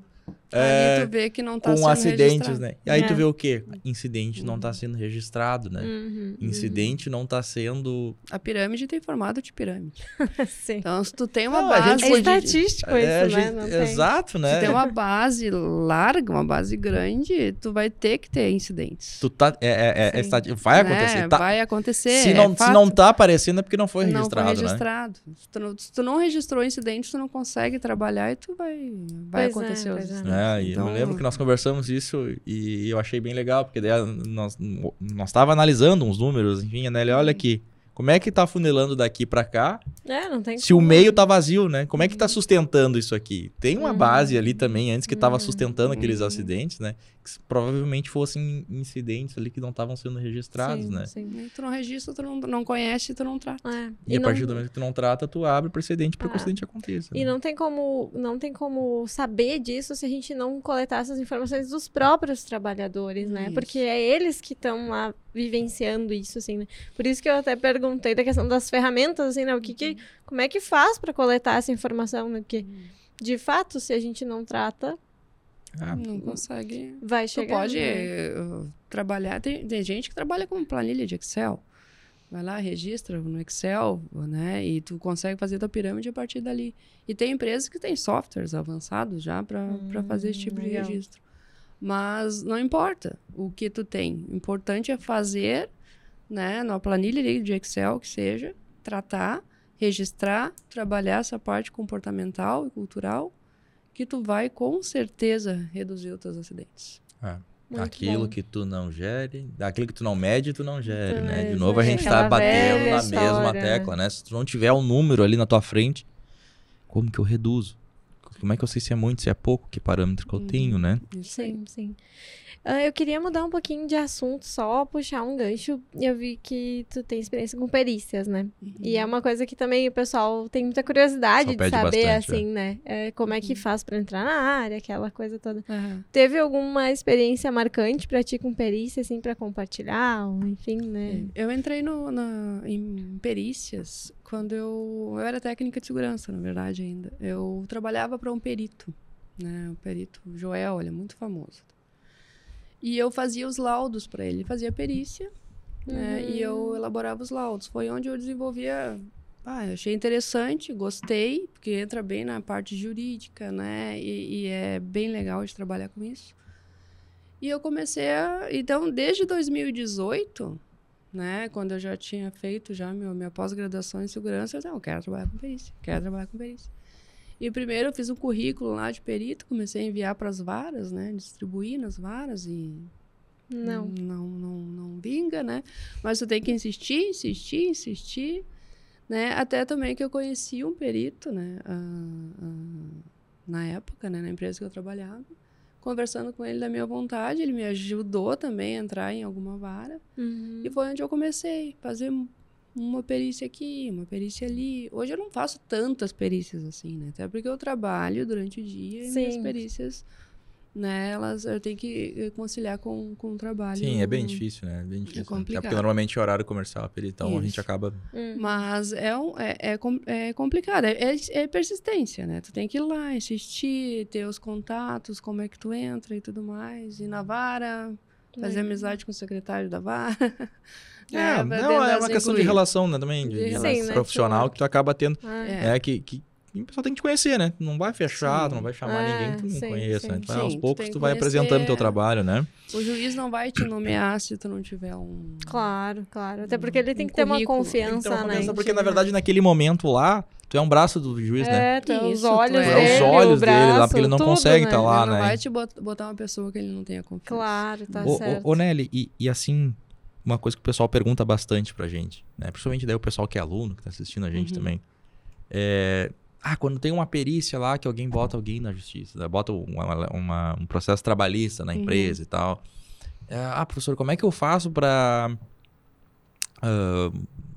Aí é, tu vê que não tá com sendo acidentes, registrado. né? E aí tu É. vê o quê? Incidente não está sendo registrado, né? Uhum, Incidente não está sendo. A pirâmide tem formato de pirâmide. uhum. Sim. Então, se tu tem uma Não, base... É foi estatístico É, isso, né? gente- Não. Exato, né? Se tem uma base larga, uma base grande, tu vai ter que ter incidentes. Tu tá, é, é, é, é Sim. estati- vai Né? acontecer. tá- Vai acontecer. se, é não, se não tá aparecendo é porque não foi Não registrado, foi né? registrado. Se, tu não, se tu não registrou incidente, tu não consegue trabalhar e tu vai, vai Pois é, acontecer os é. incidentes. É, e eu Então, me lembro que nós conversamos isso e eu achei bem legal, porque daí a- nós, nós tava analisando uns números, enfim, a Nelly, olha aqui, como é que tá funilando daqui pra cá, É, não tem se o como. meio tá vazio, né? Como é que tá sustentando isso aqui? Tem uma Uhum. base ali também, antes que tava Uhum. sustentando aqueles Uhum. acidentes, né? Provavelmente fossem incidentes ali que não estavam sendo registrados, sim, né? Sim. E Tu não registra, tu não, não conhece, tu não trata. É. E, a não- partir do momento que tu não trata, tu abre precedente para que o Ah. acidente aconteça. E né? não tem como não tem como saber disso se a gente não coletar essas informações dos próprios trabalhadores, né? Isso. Porque é eles que estão lá vivenciando isso, assim, né? Por isso que eu até perguntei da questão das ferramentas, assim, né? O que que, como é que faz para coletar essa informação, né? Porque, de fato, se a gente não trata, Ah, Não consegue. vai Tu chegar... pode né? trabalhar. Tem, tem gente que trabalha com planilha de Excel. Vai lá, registra no Excel, né? E tu consegue fazer tua pirâmide a partir dali. E tem empresas que têm softwares avançados já para fazer esse tipo de legal. registro. Mas não importa o que tu tem. O importante é fazer, né? Na planilha de Excel, que seja, tratar, registrar, trabalhar essa parte comportamental e cultural, que tu vai com certeza reduzir os teus acidentes. Muito aquilo bom. que tu não gere, aquilo que tu não mede, tu não gere, Então, né? é De novo a aí, gente tá aquela batendo na mesma história, né? tecla, né? Se tu não tiver um número ali na tua frente, como que eu reduzo? Como é que eu sei se é muito, se é pouco? Que parâmetro que eu Uhum. tenho, né? Sim, sim. Ah, eu queria mudar um pouquinho de assunto, só puxar um gancho. Eu vi que tu tem experiência com perícias, né? E é uma coisa que também o pessoal tem muita curiosidade Uhum. De saber, bastante, assim, né? É, como é que Uhum. faz pra entrar na área, aquela coisa toda. Aham. Teve alguma experiência marcante pra ti com perícia, assim, pra compartilhar? Ou, enfim, né? Eu entrei no, na- em perícias quando eu, eu era técnica de segurança, na verdade, ainda. Eu trabalhava para um perito, né? O perito Joel, ele é muito famoso. E eu fazia os laudos para ele, fazia perícia, né? E eu elaborava os laudos. Foi onde eu desenvolvia. Ah, eu achei interessante, gostei, porque entra bem na parte jurídica, né? E, e é bem legal de trabalhar com isso. E eu comecei a. Então, desde 2018, né? Quando eu já tinha feito já meu, minha pós-graduação em segurança, eu disse, não, eu quero trabalhar com perícia, quero trabalhar com perícia. E primeiro eu fiz um currículo lá de perito, comecei a enviar para as varas, né? Distribuir nas varas e Não. Não, não, não vinga, né? Mas tu tem que insistir, insistir, insistir, né? Até também que eu conheci um perito, né? ah, ah, na época, né? Na empresa que eu trabalhava. Conversando com ele da minha vontade, ele me ajudou também a entrar em alguma vara. Uhum. E foi onde eu comecei a fazer uma perícia aqui, uma perícia ali. Hoje eu não faço tantas perícias assim, né? Até porque eu trabalho durante o dia e minhas Sim. perícias, né? Elas eu tenho que eh, conciliar com, com o trabalho. Sim, é bem difícil, né? É bem difícil. né? Até complicado. porque normalmente é horário comercial, então a gente Isso. acaba. Uhum. Mas é, um, é, é, é complicado, é, é, é persistência, né? Tu tem que ir lá, insistir, ter os contatos, como é que tu entra e tudo mais, ir na vara, fazer É. amizade com o secretário da vara. É, pra não, é uma se questão de relação, né? Também, de, De de relação. Sim, profissional network. que tu acaba tendo. Ah, É. É, que, que o pessoal tem que te conhecer, né? Tu Não vai fechar, Sim. tu não vai chamar É, ninguém que tu não sim, conheça, né? sim. Tu vai, aos Sim, tu poucos tu que vai apresentando o teu conhecer. trabalho, né? O juiz não vai te nomear se tu não tiver um. Claro, claro. Até porque ele tem Um que ter uma confiança, Então, né? em porque na né? verdade naquele momento lá, tu é um braço do juiz, né? É, tu é os Isso, tu olhos é. Tu dele, é os o olhos dele lá, braço, porque ele não tudo, consegue né? tá lá, Ele não né? vai te bot- botar uma pessoa que ele não tenha confiança. Claro, tá Ô, certo. ô, ô, Nelly, e, e assim, uma coisa que o pessoal pergunta bastante pra gente, né? Principalmente daí o pessoal que é aluno, que tá assistindo a gente Uhum. também. É, ah, quando tem uma perícia lá que alguém bota alguém na justiça, né? bota uma- uma- um processo trabalhista na Uhum. empresa e tal. É, ah, professor, como é que eu faço pra, ah,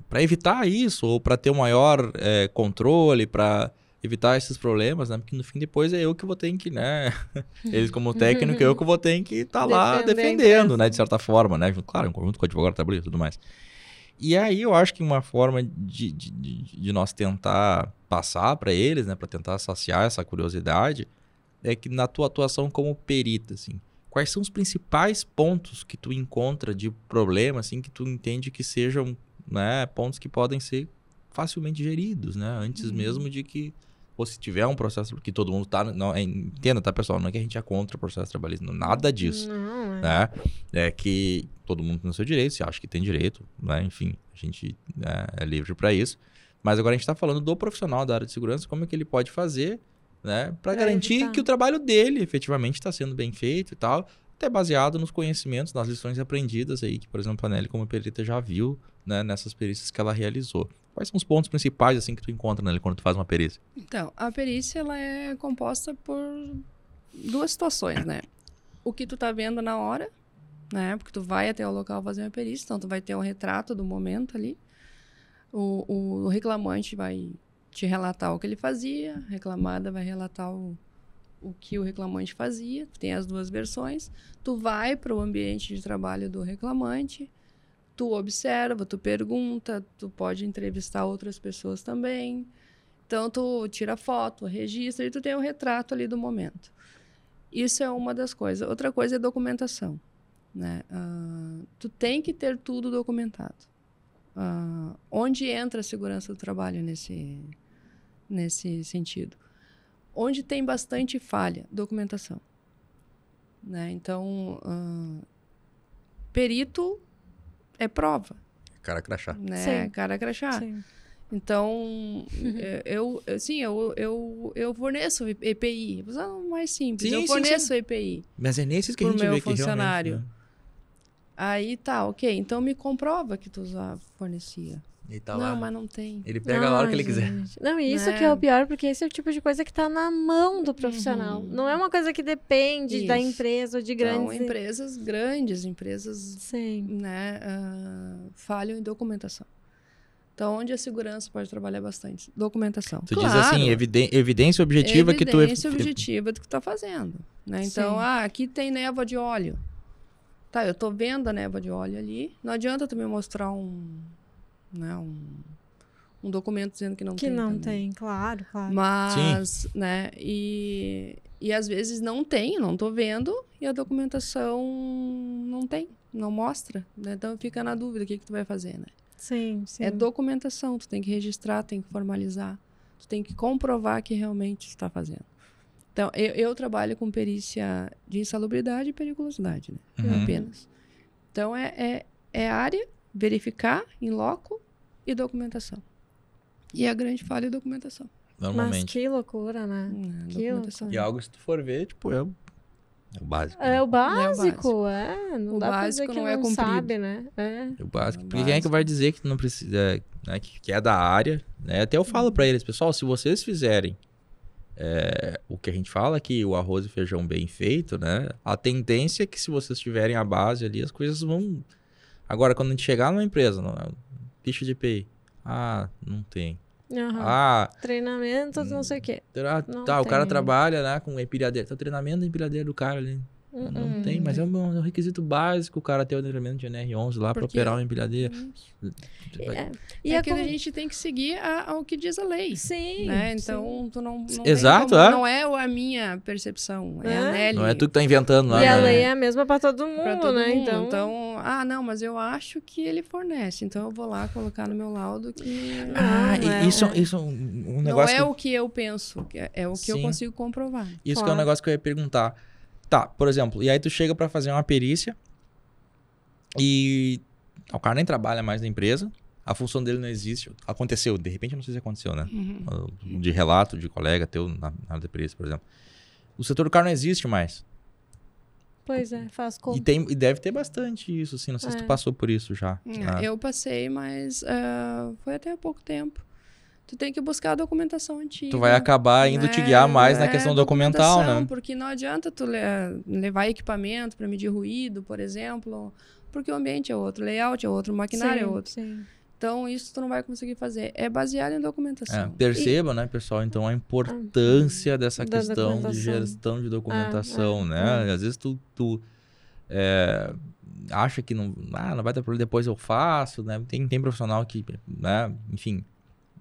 pra evitar isso? Ou pra ter um maior é, controle, pra evitar esses problemas, né? Porque no fim depois é eu que vou ter que, né? Eles como técnico, eu que vou ter que estar lá Defender a defendendo, né? De certa forma, né? Claro, em conjunto com o advogado trabalhista e tudo mais. E aí eu acho que uma forma de, de, de, nós tentar passar para eles, né? Para tentar saciar essa curiosidade, é que na tua atuação como perita, assim, quais são os principais pontos que tu encontra de problema, assim, que tu entende que sejam, né? Pontos que podem ser facilmente geridos, né? Antes mesmo de que ou se tiver um processo que todo mundo tá, não, é, entenda, tá, pessoal, não é que a gente é contra o processo trabalhista, nada disso Não, é. né? É que todo mundo tem o seu direito, se acha que tem direito, né? Enfim, a gente né, é livre para isso. Mas agora a gente está falando do profissional da área de segurança, como é que ele pode fazer, né? Para garantir evitar. que o trabalho dele efetivamente está sendo bem feito e tal, até baseado nos conhecimentos, nas lições aprendidas aí, que, por exemplo, a Nelly como perita já viu, né? Nessas perícias que ela realizou. Quais são os pontos principais, assim, que tu encontra, Nelly, quando tu faz uma perícia? Então, a perícia ela é composta por duas situações, né? O que tu tá vendo na hora, né? Porque tu vai até o local fazer uma perícia, então tu vai ter um retrato do momento ali. O, o, o reclamante vai te relatar o que ele fazia, a reclamada vai relatar o, o que o reclamante fazia. Tem as duas versões. Tu vai para o ambiente de trabalho do reclamante, tu observa, tu pergunta, tu pode entrevistar outras pessoas também. Então, tu tira foto, registra e tu tem o retrato ali do momento. Isso é uma das coisas. Outra coisa é documentação. Né? Ah, tu tem que ter tudo documentado. Ah, onde entra a segurança do trabalho nesse, nesse sentido? Onde tem bastante falha, documentação. Né? Então, ah, perito é prova, Cara crachá. né? Sim. Cara crachá. Sim. Então, é, eu, eu- sim, eu, eu, eu forneço EPI. Vou usar o mais simples. Sim, eu sim, forneço EPI. Mas é nesses que a gente meu vê que funcionário. realmente... Né? Aí tá, ok. Então me comprova que tu já fornecia. Ele tá não, lá, mas não tem. ele pega na hora que ele Ai, quiser. Não, e isso Né? que é o pior, porque esse é o tipo de coisa que tá na mão do profissional. Uhum. Não é uma coisa que depende da Isso. empresa ou de Então, grandes... empresas grandes, empresas Sim. né, ah, falham em documentação. Então, onde a segurança pode trabalhar bastante? Documentação. Tu diz Claro, assim, eviden- evidência objetiva que tu... evidência objetiva do que tu tá fazendo. Né? Então, Sim. ah, aqui tem névoa de óleo. Tá, eu tô vendo a névoa de óleo ali. Não adianta tu me mostrar um, né, um, um documento dizendo que não Que tem. não também. tem, claro, claro. Mas, né, e, e às vezes não tem, não tô vendo, e a documentação não tem, não mostra. Né? Então fica na dúvida o que, que tu vai fazer, né? Sim, sim. É documentação, tu tem que registrar, tem que formalizar, tu tem que comprovar que realmente está fazendo. Então, eu, eu trabalho com perícia de insalubridade e periculosidade, né? Uhum. Apenas. Então, é, é, é área, verificar, em loco e documentação. E a grande falha é documentação. Mas Normalmente. que loucura, né? Né? Que documentação. E algo, se tu for ver, tipo, é É o básico. É né? o básico, é. Não O dá pra dizer básico que não não, é cumprido. sabe, né? É. É o básico. É o Porque quem é que básico. vai dizer que não precisa, é, né, que, que é da área, né? Até eu falo pra eles, pessoal, se vocês fizerem é, o que a gente fala que o arroz e feijão bem feito, né? A tendência é que se vocês tiverem a base ali, as coisas vão. Agora, quando a gente chegar numa empresa, ficha de EPI, ah, não tem. Aham. Ah, Treinamento, não sei o quê. tá, o cara trabalha né, com empilhadeira. Tá treinamento da empilhadeira do cara ali. Não hum. tem, mas é um, é um requisito básico o cara ter o treinamento de NR11 lá pra Porque- operar uma empilhadeira. É. E E é a que con- a gente tem que seguir a- ao que diz a lei. Sim. Né? sim. Então, tu não, não Exato, como- é. não é a minha percepção, é, É. a Nelly. Não é tu que tá inventando lá. E a né? lei é a mesma pra todo mundo, pra todo né? mundo. Então, Então... ah, não, mas eu acho que ele fornece. Então eu vou lá colocar no meu laudo que Ah, Não, e é, isso, é. isso é um um não negócio. é que- o que eu penso, é, é o que eu Sim. consigo comprovar. Isso que é um Claro. negócio que eu ia perguntar. Tá, por exemplo, e aí tu chega pra fazer uma perícia e o cara nem trabalha mais na empresa, a função dele não existe. Aconteceu, de repente não sei se aconteceu, né? Uhum. De relato de colega teu na, na área da perícia, por exemplo. O setor do carro não existe mais. pois é, faz E, conta. tem, e deve ter bastante isso, assim. Não sei se É. tu passou por isso já. É, né? Eu passei, mas ah, foi até há pouco tempo. Tu tem que buscar a documentação antiga. Tu vai acabar indo te guiar mais na É, questão documental, né? Porque não adianta tu le- levar equipamento para medir ruído, por exemplo, porque o ambiente é outro, o layout é outro, o maquinário é Sim, outro. sim. Então, isso tu não vai conseguir fazer. É baseado em É, documentação. perceba, né, pessoal, então a importância dessa Da questão de gestão de documentação, é, né? Às vezes tu, tu, é, acha que não, ah, não vai ter problema, depois eu faço, né? Tem, tem profissional que, né, enfim,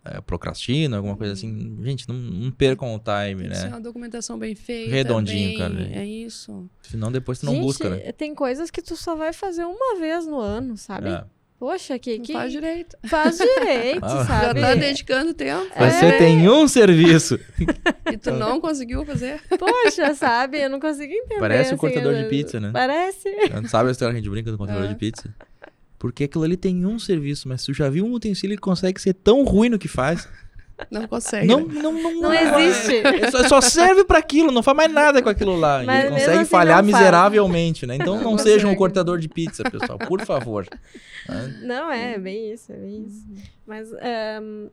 é, procrastina, alguma coisa assim. Gente, não, não percam o time, Tem que ser né? uma documentação bem feita. Redondinho, bem- cara. É isso. Senão depois tu não Gente, busca, né? tem coisas que tu só vai fazer uma vez no ano, sabe? É. Poxa, que, que faz direito. faz direito, Ah. Já sabe? tá dedicando tempo Você É. tem um serviço. e tu não conseguiu fazer. Poxa, sabe? Eu não consigo entender. Parece o assim, cortador de eu- pizza, né? Parece. Sabe a história que a gente brinca do controlador É. de pizza? Porque aquilo ali tem um serviço, mas tu já viu um utensílio que consegue ser tão ruim no que faz? Não consegue. Não, né? não, não, Não existe. É só, só serve pra aquilo, não faz mais nada com aquilo lá. E Mas ele consegue assim falhar não miseravelmente, né? Então não, Não sejam um cortador de pizza, pessoal, por favor. Né? Não, é bem isso, é bem isso. Mas ehm,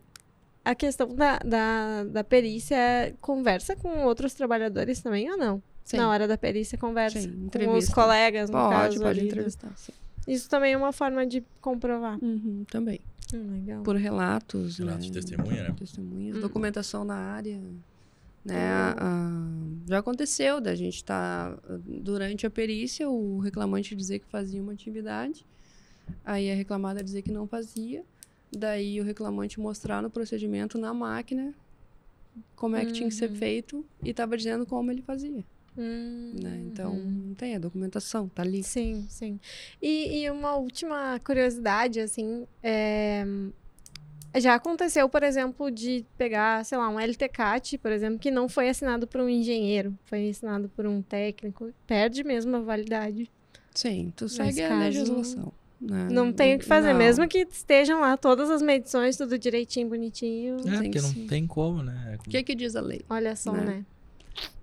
a questão da, da, da perícia é conversa com outros trabalhadores também ou não? Sim. Na hora da perícia, conversa Sim, com os colegas, no Pode, caso. pode ali, do- entrevistar. sim. Isso também é uma forma de comprovar. Uhum, também. Hum, legal. Por relatos. Relatos né? de testemunha, né? Hum. Testemunhas, documentação na área. Né? Ah, já aconteceu da gente estar, durante a perícia, o reclamante dizer que fazia uma atividade, aí a reclamada dizer que não fazia, daí o reclamante mostrar no procedimento na máquina como é que tinha que ser Uhum. feito e estava dizendo como ele fazia. Hum, Né? Então, uhum. tem a documentação, tá ali. Sim, sim. E, e uma última curiosidade, assim, é, já aconteceu, por exemplo, de pegar, sei lá, um LTCAT, por exemplo, que não foi assinado por um engenheiro, foi assinado por um técnico, perde mesmo a validade. Sim, tu Nesse segue a caso, legislação. né? Não tem o que fazer, Não. mesmo que estejam lá todas as medições, tudo direitinho, bonitinho. É, porque que não tem como, né? O que que diz a lei? Olha só, Né? né?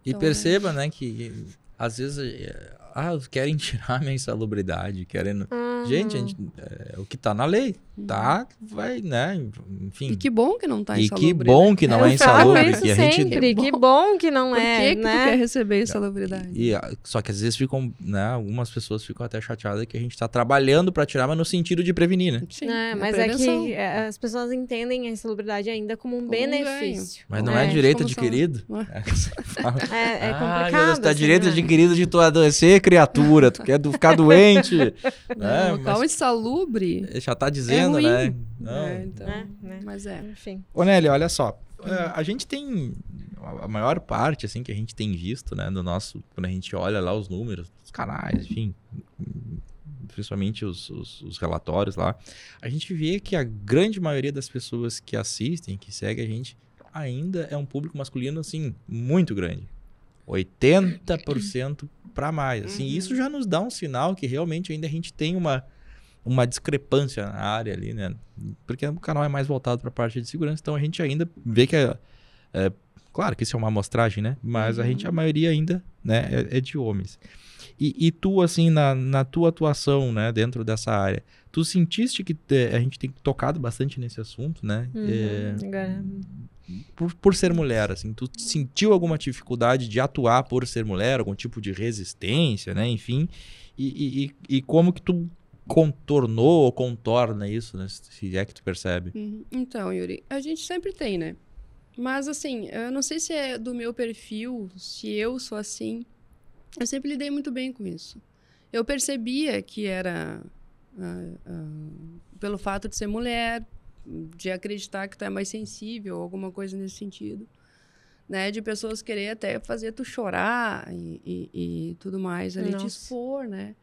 E Então, perceba, né, que às vezes é, ah, querem tirar a minha insalubridade, querem. Gente, a Aham. gente, é o que tá na lei, tá? Vai, né? Enfim. E que bom que não tá E que insalubre, bom que não é insalubre, que a gente Que que bom. bom que não Por é, que, que né? tu quer receber insalubridade? E, ah, só que às vezes ficam, né? Algumas pessoas ficam até chateadas que a gente tá trabalhando pra tirar, mas no sentido de prevenir, né? Sim, É, mas é que é, as pessoas entendem a insalubridade ainda como um Como um benefício. Mas não é, É, direito adquirido. É? É. É, é ah, complicado. tá assim, direito né? adquirido de tu adoecer, criatura. Tu quer do- ficar doente. né? Não, local Mas insalubre. já tá dizendo, ruim. né? Não. É, então, É, né? Mas é. Enfim. Ô, Nelly, olha só. é, a gente tem. A maior parte, assim, que a gente tem visto, né? No nosso. Quando a gente olha lá os números, os canais, enfim. Principalmente os, os, os relatórios lá. A gente vê que a grande maioria das pessoas que assistem, que seguem a gente, ainda é um público masculino, assim, muito grande. 80% para mais. Assim, Uhum. Isso já nos dá um sinal que realmente ainda a gente tem uma, uma discrepância na área ali, né? Porque o canal é mais voltado para a parte de segurança, então a gente ainda vê que a, É, claro que isso é uma amostragem, né? Mas a gente, a maioria ainda, né, é, é de homens. E, e tu, assim, na, na tua atuação, né, dentro dessa área, tu sentiste que te- a gente tem tocado bastante nesse assunto, né? Uhum. É, por, por ser mulher, assim, tu sentiu alguma dificuldade de atuar por ser mulher, algum tipo de resistência, né? Enfim, e, e, e- como que tu contornou ou contorna isso, né? Se é que tu percebe. Uhum. Então, Yuri, a gente sempre tem, né? Mas assim, eu não sei se é do meu perfil, se eu sou assim. Eu sempre lidei muito bem com isso. Eu percebia que era ah, ah, pelo fato de ser mulher, de acreditar que tu é mais sensível, alguma coisa nesse sentido. Né, de pessoas querer até fazer tu chorar e, e, e tudo mais ali, te Nossa. expor, né?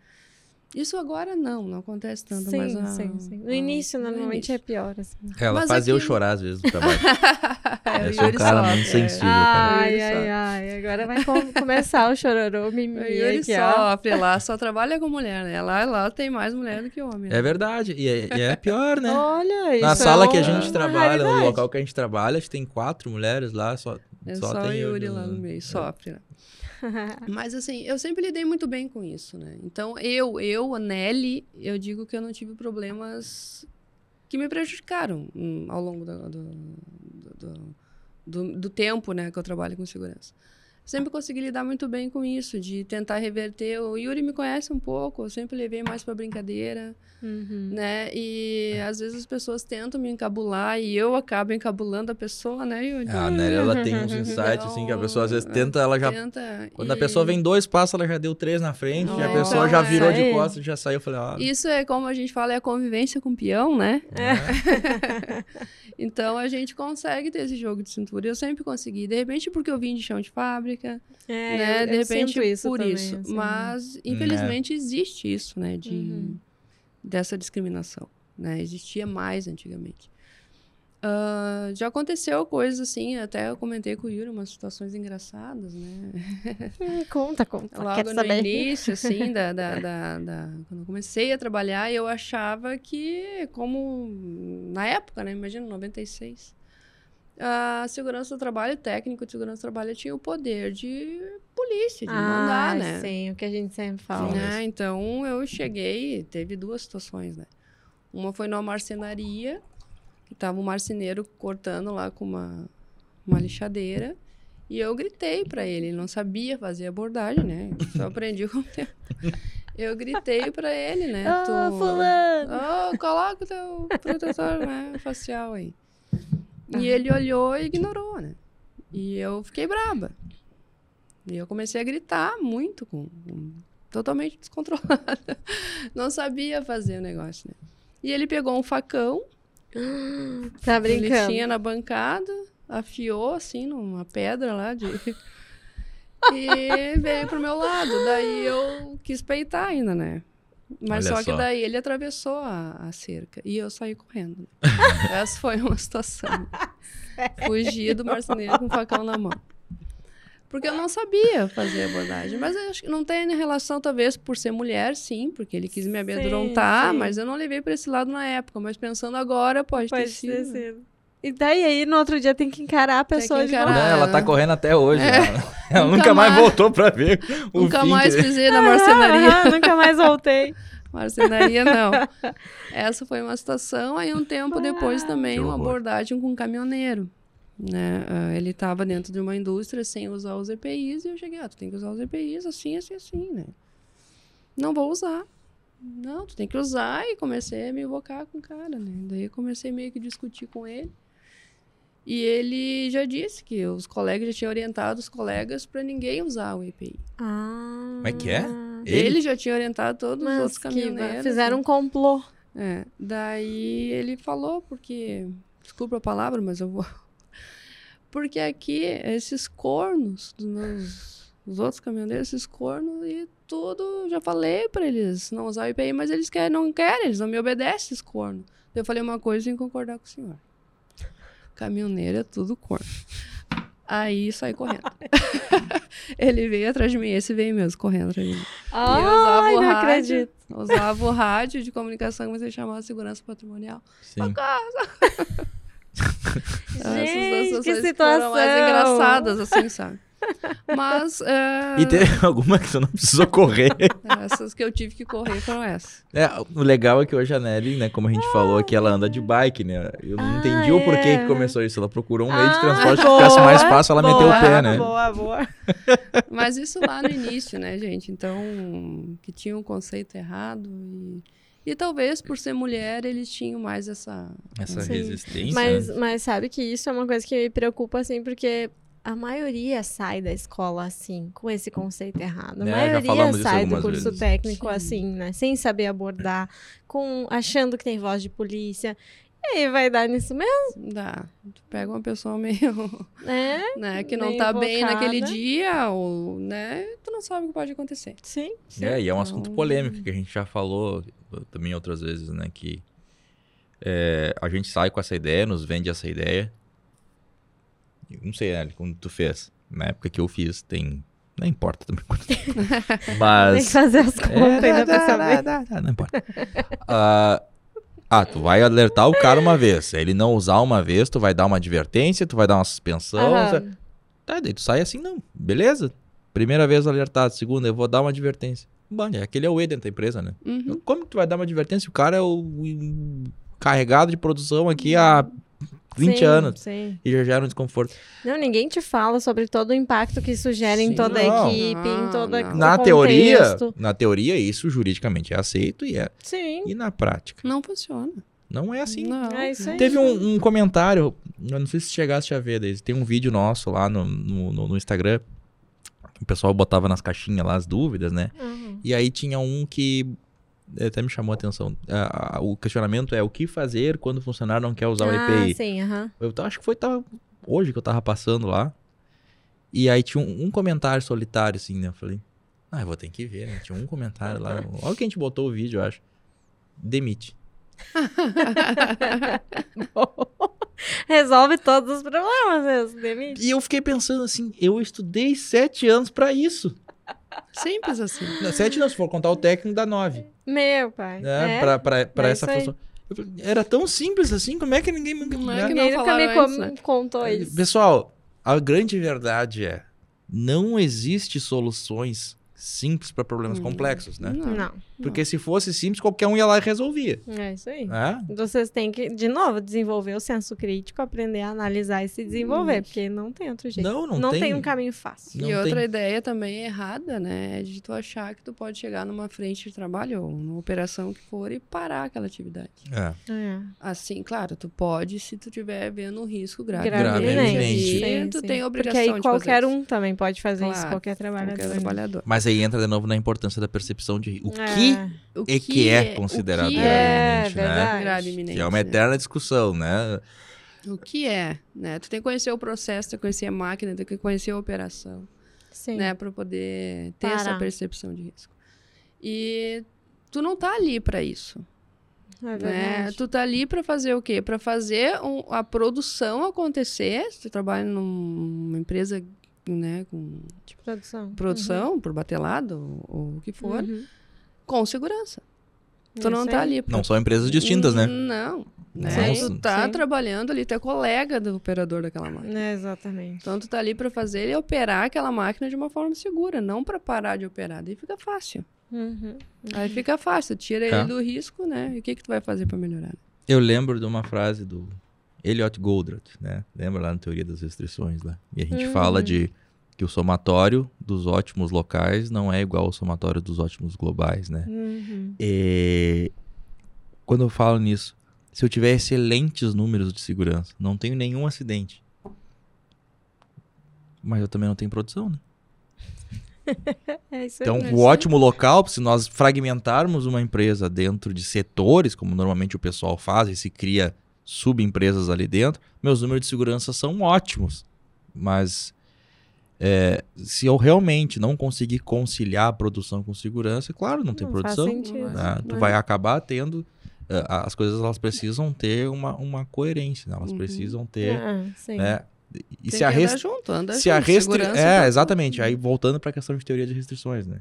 Isso agora não, não acontece tanto, sim, mas a- sim, sim. No a- início, no normalmente, início. é pior, assim. Ela Mas fazia eu aquilo- chorar às vezes no trabalho. É, Eu o sou um Yuri cara sofre, muito é. sensível, cara. Ai, ai, ai. Agora vai com- começar o chororô, O mimimi Yuri aqui, ó. sofre lá, só trabalha com mulher, né? Lá, lá tem mais mulher do que homem. né? É verdade. E é, e é pior, né? Olha, isso Na é sala que a gente uma trabalha, no raridade. local que a gente trabalha, a gente tem quatro mulheres lá, só, É só, só, tem eu, Yuri né? lá no meio, sofre, né? Mas assim, eu sempre lidei muito bem com isso, né? Então, eu, eu, a Nelly, eu digo que eu não tive problemas que me prejudicaram hum, ao longo do, do, do, do- do tempo, né, que eu trabalho com segurança. Sempre consegui lidar muito bem com isso, de tentar reverter. O Yuri me conhece um pouco, eu sempre levei mais pra brincadeira. Uhum. né? E às vezes as pessoas tentam me encabular e eu acabo encabulando a pessoa, né, Yuri? A Nelly, ela tem uns insights, assim, que a pessoa às vezes tenta, ela já... Tenta, Quando a e pessoa vem dois passos, ela já deu três na frente, e a É, pessoa então, já é. virou de Aí. costas e já saiu. Eu falei, ah, Isso é como a gente fala, é a convivência com o peão, né? Então a gente consegue ter esse jogo de cintura. Eu sempre consegui. De repente, porque eu vim de chão de fábrica, É, né? eu, de eu repente, sinto isso por também, isso. assim. Mas, infelizmente, existe isso, né? De, Uhum. Dessa discriminação. Né? Existia mais antigamente. Ah, já aconteceu coisas assim, até eu comentei com o Yuri, umas situações engraçadas, né? Hum, conta, conta. Logo Quero no saber. início, assim, da, da, da, da- quando eu comecei a trabalhar, eu achava que, como na época, né? Imagina, 96. A segurança do trabalho, o técnico de segurança do trabalho tinha o poder de polícia, de mandar, ah, né? sim, o que a gente sempre fala. Né? Então eu cheguei, teve duas situações, né? Uma foi numa marcenaria, que tava um marceneiro cortando lá com uma, uma lixadeira. E eu gritei pra ele, ele não sabia fazer abordagem, né? Só aprendi com o tempo. Eu gritei pra ele, né? Ah, tu- fulano! Oh, coloca o teu protetor né, facial aí. E ele olhou e ignorou, né? E eu fiquei braba. E eu comecei a gritar muito, com, com- totalmente descontrolada. Não sabia fazer o negócio, né? E ele pegou um facão, Tá ele brincando. tinha na bancada, afiou assim numa pedra lá de. e veio pro meu lado. Daí eu quis peitar ainda, né? Mas Olha só que daí ele atravessou a, a cerca e eu saí correndo. Essa foi uma situação. Fugi do marceneiro com o facão na mão. Porque eu não sabia fazer abordagem. Mas eu acho que não tem relação, talvez, por ser mulher, sim, porque ele quis me amedrontar, sim. mas eu não levei para esse lado na época. Mas pensando agora, pode, ter Pode sido. ter sido. E daí aí no outro dia tem que encarar a pessoa que de encarar. novo. Não, ela tá correndo até hoje. É. Ela, ela Nunca nunca mais mais- voltou pra ver o Nunca fim mais que- pisei na marcenaria. Ah, nunca mais voltei. Marcenaria, não. Essa foi uma situação. Aí, um tempo depois, também, uma abordagem com um caminhoneiro. Né? Ah, ele estava dentro de uma indústria sem usar os EPIs e eu cheguei, ah, tu tem que usar os EPIs assim, assim, assim, né? Não vou usar. Não, tu tem que usar e comecei a me invocar com o cara, né? Daí eu comecei meio que discutir com ele. E ele já disse que os colegas já tinham orientado os colegas para ninguém usar o EPI. Ah. Como é que é? Ele, Ele? já tinha orientado todos os Mas outros que caminhoneiros. fizeram né? um complô. É, daí ele falou, porque. Desculpa a palavra, mas eu vou. Porque aqui, esses cornos dos meus. Os outros caminhoneiros, esses cornos e tudo, já falei pra eles não usar o IPI, mas eles querem, não querem, eles não me obedecem, esses cornos. Eu falei uma coisa sem concordar com o senhor. Caminhoneiro é tudo corno. Aí saí correndo. ele veio atrás de mim, esse veio mesmo, correndo atrás de mim. E eu usava não o rádio, acredito. Usava o rádio de comunicação, mas ele chamava segurança patrimonial. Sim. Gente, que situações situação. foram mais engraçadas, assim, sabe? Mas é, E teve alguma que você não precisou correr. essas que eu tive que correr foram essas. É, o legal é que hoje a Nelly, né, como a gente falou aqui, ela anda de bike, né? Eu não Ah, entendi o porquê é. que começou isso. Ela procurou um meio de Ah, transporte que boa, ficasse mais fácil ela meter o boa, pé, né? Boa, boa. Mas isso lá no início, né, gente? Então, que tinha um conceito errado e, e talvez por ser mulher eles tinham mais essa. Essa Sim. resistência. Mas, né? mas sabe que isso é uma coisa que me preocupa, assim, porque a maioria sai da escola assim, com esse conceito errado. A É, já maioria sai do curso vezes. técnico Sim. assim, né? Sem saber abordar, com achando que tem voz de polícia. E aí vai dar nisso mesmo, Dá. Tu pega uma pessoa meio. né? né, que não tá bem invocada. naquele dia, ou, né? Tu não sabe o que pode acontecer. Sim. sim. É, e é um Então- assunto polêmico que a gente já falou também outras vezes, né? Que é, a gente sai com essa ideia, nos vende essa ideia. Não sei, né, quando tu fez. Na época que eu fiz, tem. Não importa também. quanto tempo. Tem que Mas. fazer as contas ainda É, dá, saber. dá, dá, não importa. Ah, ah, tu vai alertar o cara uma vez. Se ele não usar uma vez, tu vai dar uma advertência, tu vai dar uma suspensão. Aham. Tá, daí tu sai assim, não. Beleza. Primeira vez alertado, segunda, eu vou dar uma advertência. Bom, é, aquele é o E dentro da empresa, né? Uhum. Como que tu vai dar uma advertência? O cara é o, o carregado de produção aqui há 20 Sim, anos. Sim. E já gera um desconforto. Não, ninguém te fala sobre todo o impacto que isso gera em Sim. toda Não. a equipe, em Não, toda não. Na teoria, na teoria, isso juridicamente é aceito e é. Sim. E na prática, Não funciona. não é assim. Não. É isso aí. Teve um, um comentário, eu não sei se chegasse a ver, Deise, tem um vídeo nosso lá no, no, no- no Instagram, o pessoal botava nas caixinhas lá as dúvidas, né? Uhum. E aí tinha um que até me chamou a atenção. Ah, ah, o questionamento é o que fazer quando o funcionário não quer usar o Ah, EPI? sim, aham. Eu acho que foi tava, hoje que eu tava passando lá. E aí tinha um, um comentário solitário, assim, né? Eu falei, ah, eu vou ter que ver, né? Tinha um comentário lá. Olha que a gente botou o vídeo, eu acho. Demite. Resolve todos os problemas mesmo, demite. E eu fiquei pensando assim, eu estudei sete anos pra isso. Simples assim. Sete não, se for contar o técnico, dá nove. Meu pai. Né? É? Pra, pra, pra é essa função. Era tão simples assim, como é que ninguém me... Como é né? que não Ninguém nunca me né? contou isso. Pessoal, a grande verdade é, não existe soluções simples para problemas Hum. complexos, né? Não. Não, Porque se fosse simples, qualquer um ia lá e resolvia. é isso aí. Né? Vocês têm que, de novo, desenvolver o senso crítico, aprender a analisar e se desenvolver, porque não tem outro jeito. Não, não, tem. tem. um caminho fácil. Não e outra tem. ideia também errada, né? É de tu achar que tu pode chegar numa frente de trabalho ou numa operação que for e parar aquela atividade. É. É. Assim, claro, tu pode se tu estiver vendo um risco grave. Grave, Gravemente. E Sim, tu sim. tem a Porque obrigação aí de qualquer fazer um também pode fazer isso, Claro, qualquer isso. trabalhador. Qualquer trabalhador. Mas aí entra de novo na importância da percepção de o É. que O é que é considerado o que é iminente, né? verdade. iminente, que é uma né? eterna discussão, né? O que é, né? Tu tem que conhecer o processo, tem que conhecer a máquina, tem que conhecer a operação, Sim. né? Pra poder ter essa Parar. percepção de risco. E tu não tá ali pra isso, É né? verdade. Tu tá ali pra fazer o quê? Pra fazer um- a produção acontecer. Se tu trabalha numa empresa, né, com Produção. produção, por batelado, ou, ou o que for, Uhum. Com segurança. Tu É não tá aí. ali pra Não são empresas distintas, né? Não. Né? Sim. Tu tá Sim. trabalhando ali, tu é colega do operador daquela máquina. É, exatamente. Então tu tá ali pra fazer ele operar aquela máquina de uma forma segura, não pra parar de operar. Daí fica fácil. Uhum. Aí fica fácil, tira Tá. ele do risco, né? E o que que tu vai fazer pra melhorar? Eu lembro de uma frase do Elliot Goldratt, né? Lembra lá na teoria das restrições lá? E a gente Uhum. fala de que o somatório dos ótimos locais não é igual ao somatório dos ótimos globais, né? Uhum. E quando eu falo nisso, se eu tiver excelentes números de segurança, não tenho nenhum acidente. Mas eu também não tenho produção, né? É. Então, é o ótimo local, se nós fragmentarmos uma empresa dentro de setores, como normalmente o pessoal faz, e se cria subempresas ali dentro, meus números de segurança são ótimos. Mas é, se eu realmente não conseguir conciliar a produção com segurança, claro, não tem Não faz produção. sentido. né? Tu É. vai acabar tendo. eh, as coisas elas precisam ter uma, uma coerência, né? elas Uhum. precisam ter. Ah, sim. né? E Tem se a, rest- andar junto, anda se a junto, restri... segurança É, pra- exatamente. Aí voltando para a questão de teoria de restrições, né?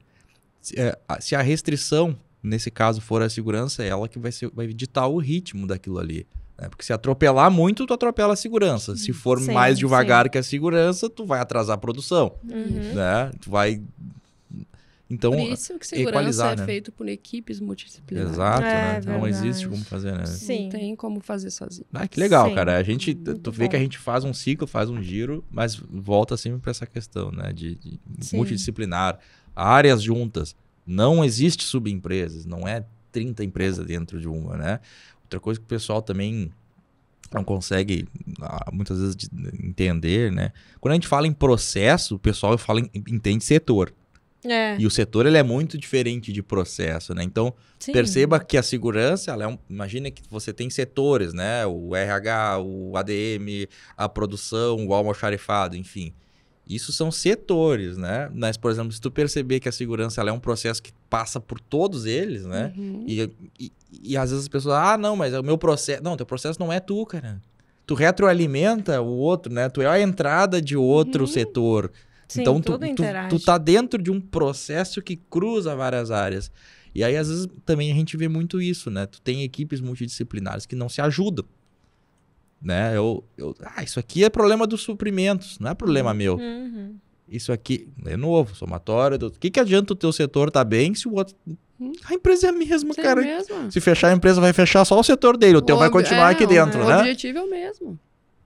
Se, é, a- se a restrição, nesse caso, for a segurança, é ela que vai, ser, vai ditar o ritmo daquilo ali. Né? Porque se atropelar muito, tu atropela a segurança. Se for Sim, mais devagar sim. que a segurança, tu vai atrasar a produção, Uhum. né? Tu vai... Então, Por isso que segurança equalizar, é né? feito por equipes multidisciplinares. exato, É, né? Não existe como fazer, né? Sim. Não tem como fazer sozinho. Ah, que legal, Sim. cara. A gente, Muito tu vê bom. que a gente faz um ciclo, faz um giro, mas volta sempre para essa questão, né? De, de multidisciplinar, áreas juntas. Não existe subempresas, não é 30 empresas dentro de uma, né? Outra coisa que o pessoal também não consegue ah, muitas vezes de- entender, né? Quando a gente fala em processo, o pessoal fala em, entende setor. É, E o setor ele é muito diferente de processo, né? Então, sim. Perceba que a segurança, ela é um, imagina que você tem setores, né? O RH, o ADM, a produção, o almoxarifado, enfim. Isso são setores, né? Mas, por exemplo, se tu perceber que a segurança é um processo que passa por todos eles, né? Uhum. E, e, e às vezes as pessoas, ah, não, mas é o meu processo. Não, teu processo não é tu, cara. Tu retroalimenta o outro, né? Tu é a entrada de outro Uhum. setor. Sim, então tu, tu, tu tá dentro de um processo que cruza várias áreas. E aí, às vezes, também a gente vê muito isso, né? Tu tem equipes multidisciplinares que não se ajudam. Né? Eu, eu, ah, isso aqui é problema dos suprimentos, não é problema meu. Uhum. Isso aqui, é novo, somatório. O que, que adianta o teu setor tá bem se o outro. A empresa é a mesma, Isso é cara. mesmo. Se fechar a empresa, vai fechar só o setor dele. O teu vai continuar é, aqui dentro, o né? objetivo é o mesmo.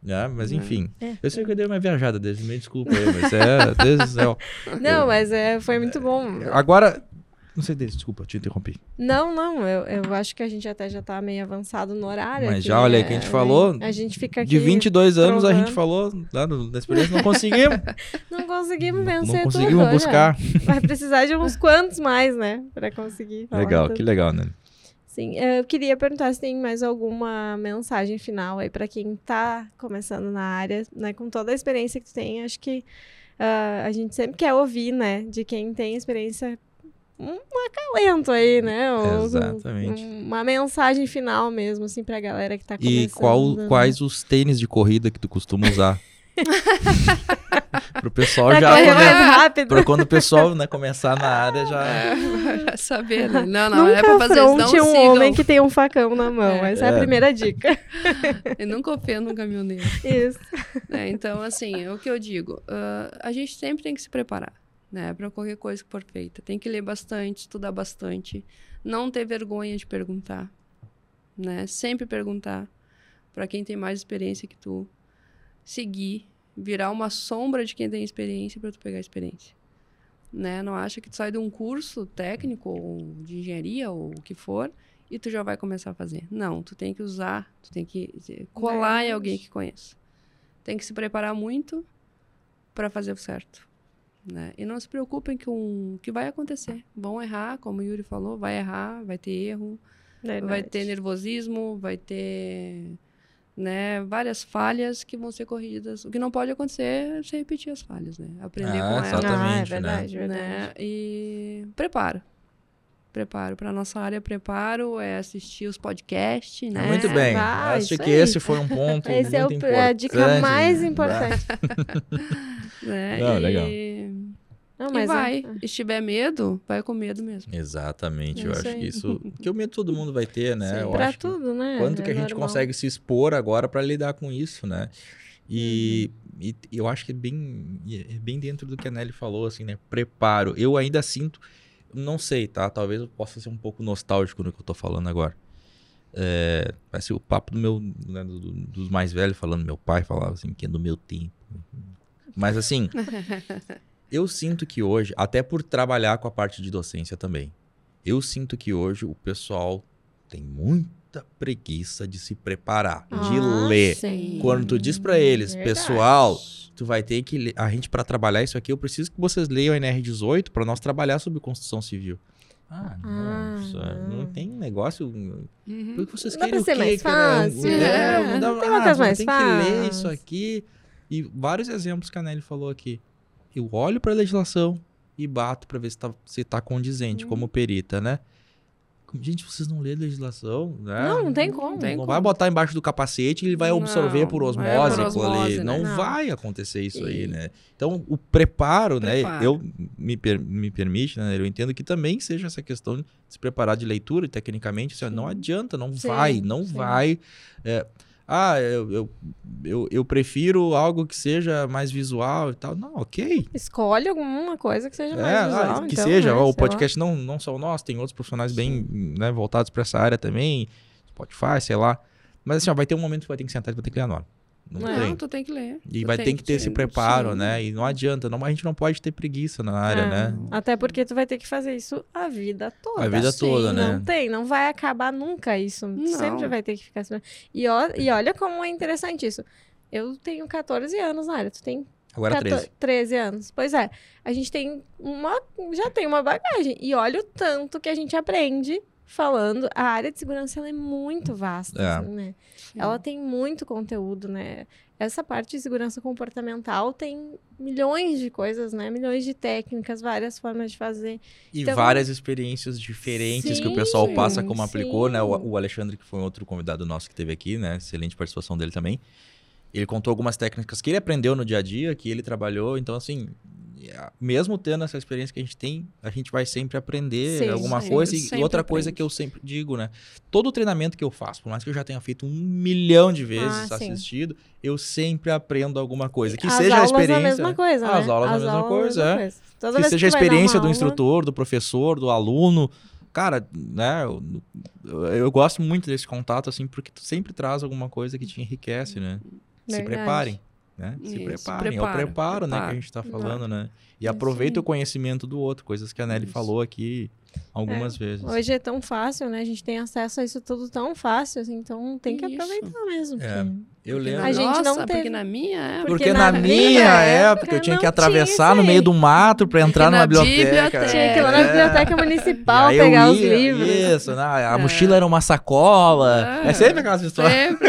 É, mas É. enfim. É. Eu sei que eu dei uma viajada desde, me desculpa aí, mas é. Deus do céu. Não, mas é, foi muito bom. Agora. Não sei desse, desculpa, te interrompi. Não, não, eu, eu acho que a gente até já tá meio avançado no horário. Mas aqui, já, olha aí, né? que a gente falou A gente fica aqui. De 22 anos a provando. gente falou, lá no- na experiência, não conseguimos. Não conseguimos não vencer conseguimos tudo, buscar. Vai precisar de uns quantos mais, né? Pra conseguir. Legal, tudo. que legal, né? Sim, eu queria perguntar se tem mais alguma mensagem final aí pra quem tá começando na área, né? Com toda a experiência que tu tem, acho que ah, a gente sempre quer ouvir, né? De quem tem experiência, um acalento aí, né? Exatamente. um- uma mensagem final mesmo, assim, pra galera que tá começando. E qual, né? quais os tênis de corrida que tu costuma usar? Pro pessoal Pra já. correr rápido. Pra quando o pessoal né, começar na área já. É, vai saber, né? Não, não, Nunca é pra fazer isso. Não um sigam. homem que tem um facão na mão. É. Essa é a É. primeira dica. Eu nunca ofendo um caminhoneiro. Isso. né? Então, assim, é o que eu digo. ah, a gente sempre tem que se preparar, né? Para qualquer coisa que for feita. Tem que ler bastante, estudar bastante. Não ter vergonha de perguntar, né? Sempre perguntar para quem tem mais experiência que tu. Seguir, virar uma sombra de quem tem experiência para tu pegar experiência. Né? Não acha que tu sai de um curso técnico ou de engenharia ou o que for e tu já vai começar a fazer. Não, tu tem que usar, tu tem que colar em alguém que conheça. Tem que se preparar muito para fazer o certo. Né? E não se preocupem com o que vai acontecer. Vão errar, como o Yuri falou, vai errar, vai ter erro, vai Verdade. ter nervosismo, vai ter né, várias falhas que vão ser corrigidas. O que não pode acontecer é você repetir as falhas, né? Aprender Ah, com elas. exatamente. Ah, é né? verdade, verdade. Né? E preparo. Preparo. Para nossa área, preparo é assistir os podcasts, né? Muito bem. vai, Acho que aí. esse foi um ponto. Esse é muito o- a dica mais né? importante. né? Não, e... legal. Não, e mas é- vai. Se tiver medo, vai com medo mesmo. Exatamente, eu Isso acho aí. que isso. Que o medo todo mundo vai ter, né? Sim. Eu pra acho que- tudo, né? Quanto É que a gente normal. consegue se expor agora para lidar com isso, né? E, Uhum. e eu acho que é bem, é bem dentro do que a Nelly falou, assim, né? Preparo. Eu ainda sinto, não sei, tá? Talvez eu possa ser um pouco nostálgico no que eu tô falando agora. É, vai ser o papo do meu, né, do- do- dos mais velhos falando, meu pai falava assim, que é do meu tempo. Mas assim, eu sinto que hoje, até por trabalhar com a parte de docência também, eu sinto que hoje o pessoal tem muita preguiça de se preparar, de Ah, ler. sim. Quando tu diz pra eles, Verdade. pessoal, tu vai ter que ler, a gente para trabalhar isso aqui, eu preciso que vocês leiam a NR18 para nós trabalhar sobre construção civil. Ah, Ah, nossa, não não. tem negócio. Uhum. Por que vocês querem ser o quê, mais fácil, É, né? não dá, Tem ah, mais tem que ler isso aqui. E vários exemplos que a Nelly falou aqui. Eu olho pra legislação e bato pra ver se tá, se tá condizente, Hum. como perita, né? Gente, vocês não lêem legislação, né? Não, não tem como. Não tem Não como. vai botar embaixo do capacete e ele vai Não, absorver por é osmose, por aquilo ali. osmose, né? Não, Não. vai acontecer isso aí, E- né? Então, o preparo, né? Preparo. Eu me, per- me permite, né? Eu entendo que também seja essa questão de se preparar de leitura, e tecnicamente, assim, não adianta, não Sim, vai, não sim. vai. É, ah, eu, eu, eu, eu prefiro algo que seja mais visual e tal. Não, ok. Escolhe alguma coisa que seja É, mais ah, visual. que então, seja, né, o lá. podcast não, não só o nosso, tem outros profissionais bem né, voltados para essa área também, Spotify, sei lá. Mas assim, ó, vai ter um momento que vai ter que sentar e vai ter que a norma. Não É. tem. Não, tu tem que ler. E Tu vai tem ter que ter esse sim. preparo, né? E não adianta, não, a gente não pode ter preguiça na área, É, né? Até porque tu vai ter que fazer isso a vida toda. A vida sim, toda, né? Não tem, não vai acabar nunca isso. Tu Não. Sempre vai ter que ficar assim. E, ó, e olha como é interessante isso. Eu tenho 14 anos na área, tu tem Agora 14 13. 13 anos. Pois é, a gente tem uma. Já tem uma bagagem. E olha o tanto que a gente aprende falando. A área de segurança ela é muito vasta, É. assim, né? Sim. Ela tem muito conteúdo, né? Essa parte de segurança comportamental tem milhões de coisas, né? Milhões de técnicas, várias formas de fazer. E Então- várias experiências diferentes que o Sim, pessoal passa como sim. aplicou, né? O, o Alexandre, que foi outro convidado nosso que teve aqui, né? Excelente participação dele também. Ele contou algumas técnicas que ele aprendeu no dia a dia, que ele trabalhou. Então, assim, mesmo tendo essa experiência que a gente tem, a gente vai sempre aprender Sim, alguma sempre, coisa. E sempre outra coisa aprende. que eu sempre digo, né? Todo treinamento que eu faço, por mais que eu já tenha feito um milhão de vezes Ah, sim. assistido, eu sempre aprendo alguma coisa. Que As seja a experiência. a mesma coisa, né? As aulas a mesma coisa, é. Toda que seja a experiência do aula- instrutor, do professor, do aluno. Cara, né, eu, eu gosto muito desse contato, assim, porque tu sempre traz alguma coisa que te enriquece, né? Se Verdade. preparem, né? Se preparem. é o prepara, preparo, né, que a prepara. gente tá falando, né? E aproveita o conhecimento do outro, coisas que a Nelly Isso. falou aqui algumas vezes. Hoje é tão fácil, né? A gente tem acesso a isso tudo tão fácil, assim, então tem que Isso. aproveitar mesmo. É. Eu lembro. A gente não nossa, teve- Porque na minha época... Porque, porque na, na minha época, época eu tinha que não atravessar tinha no meio do mato pra entrar na numa biblioteca. biblioteca. Tinha que ir lá na É. biblioteca municipal E pegar os ia, livros. Isso, né? a É. mochila era uma sacola. É, É. sempre aquelas histórias. Sempre.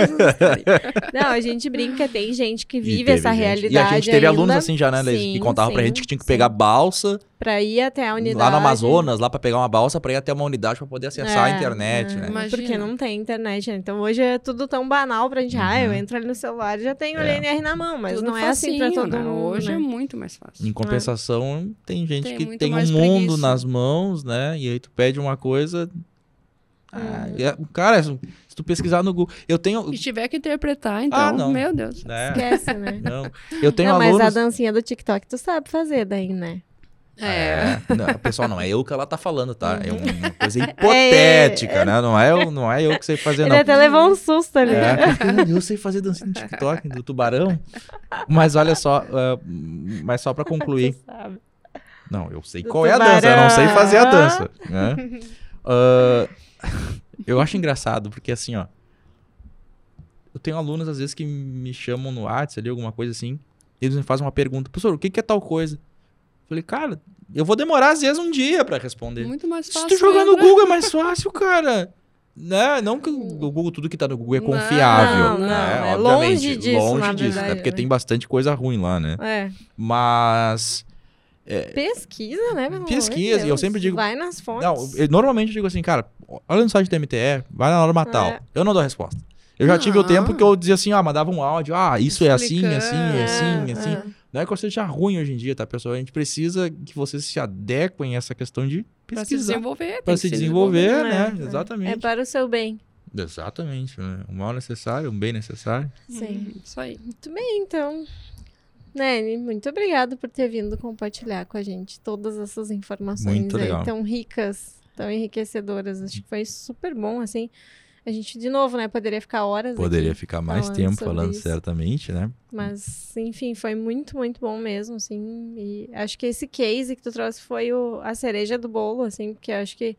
Não, a gente brinca, tem gente que vive essa gente- realidade E a gente teve ainda, alunos assim já, né, Leis? Sim, que contavam pra gente que tinha que pegar balsa pra ir até a unidade. lá no Amazonas, lá pra pegar uma balsa pra ir até uma unidade pra poder acessar a É, internet, é, né? Imagina. Porque não tem internet, né? Então hoje é tudo tão banal pra gente. Ah, eu Uhum. entro ali no celular e já tenho o É. LNR na mão, mas Tudo não é assim pra facinho, todo né? mundo. Hoje né? é muito mais fácil. Em compensação, tem gente Tem que tem um mundo preguiça. nas mãos, né? E aí tu pede uma coisa. Ah, Hum. é- cara, se tu pesquisar no Google. Eu tenho. E tiver que interpretar, então, Ah, não. meu Deus. né? Esquece, né? Não. Eu tenho não, mas alunos. a dancinha do TikTok tu sabe fazer daí, né? É. Não, pessoal, não é eu que ela tá falando, tá? É uma coisa É, hipotética, né? Não é, eu, não é eu que sei fazer, Ele não. até levou um susto ali. É, porque eu sei fazer dancinha no TikTok do tubarão. Mas olha só, ah, mas só pra concluir. Não, eu sei Do qual é a dança, eu não sei tubarão. fazer a dança. Né? Ah, eu acho engraçado, porque assim, ó. Eu tenho alunos, às vezes, que me chamam no WhatsApp ali, alguma coisa assim. e Eles me fazem uma pergunta, professor, o que que é tal coisa? Eu falei, cara, eu vou demorar, às vezes, um dia pra responder. Muito mais Se fácil. tu jogar no? Google é mais fácil, cara. Né? Não que o Google, tudo que tá no Google é Não, confiável. não, né? é Obviamente, longe disso, Longe disso, verdade, até porque né? tem bastante coisa ruim lá, né? É. Mas. Pesquisa, né? pelo amor de Pesquisa, e eu Deus. sempre digo- Vai nas fontes. Não, eu, normalmente eu digo assim, cara, olha no site da MTE, vai na norma tal. É. Eu não dou resposta. Eu já tive o Não. tempo que eu dizia assim, ah, mandava um áudio, ah, isso é assim, assim, Explicando. é assim, É, assim. é. Não é que eu seja ruim hoje em dia, tá, pessoal? A gente precisa que vocês se adequem a essa questão de Pra se pesquisar. desenvolver. Pra se desenvolver, É, né? é. Exatamente. É para o seu bem. Exatamente. Né? Um mal necessário, um bem necessário. Sim. Hum, Isso aí. Muito bem, então. Nene, muito obrigada por ter vindo compartilhar com a gente todas essas informações tão ricas, tão enriquecedoras. Acho que foi super bom, assim. A gente, de novo, né, poderia ficar horas Poderia aqui, ficar mais falando tempo falando isso. certamente, né? mas, enfim, foi muito, muito bom mesmo, assim. E acho que esse case que tu trouxe foi o, a cereja do bolo, assim, porque acho que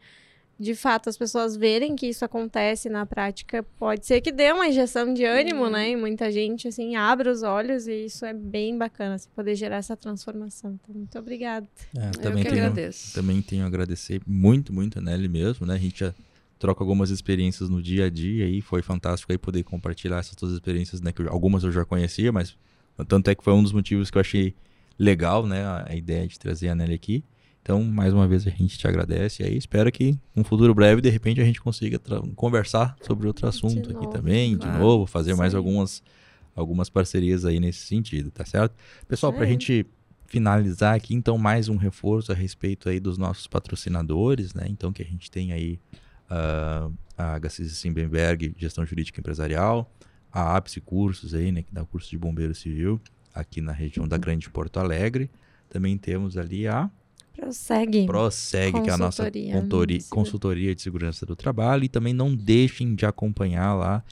de fato as pessoas verem que isso acontece na prática, pode ser que dê uma injeção de ânimo, Uhum. né? E muita gente, assim, abre os olhos e isso é bem bacana, assim, poder gerar essa transformação. Então, muito obrigada. É, Eu também que tenho, agradeço. também tenho a agradecer muito, muito a Nelly mesmo, né? A gente já troca algumas experiências no dia a dia e foi fantástico aí poder compartilhar essas todas as experiências, né? Que eu- algumas eu já conhecia, mas tanto é que foi um dos motivos que eu achei legal, né? A, a ideia de trazer a Nelly aqui. Então, mais uma vez, a gente te agradece e aí espero que num futuro breve, de repente, a gente consiga conversar sobre outro assunto aqui também, claro. de novo, fazer Isso mais algumas, algumas parcerias aí nesse sentido, tá certo? Pessoal, pra aí. gente finalizar aqui, então, mais um reforço a respeito aí dos nossos patrocinadores, né? Então, que a gente tem aí ah, a HCC Simbenberg, Gestão Jurídica Empresarial, a APSE Cursos aí, né? Que dá curso de Bombeiro Civil aqui na região da Grande Porto Alegre. Também temos ali a Prossegue. Prossegue, que é a nossa Consultoria consultoria de segurança do trabalho. E também não deixem de acompanhar lá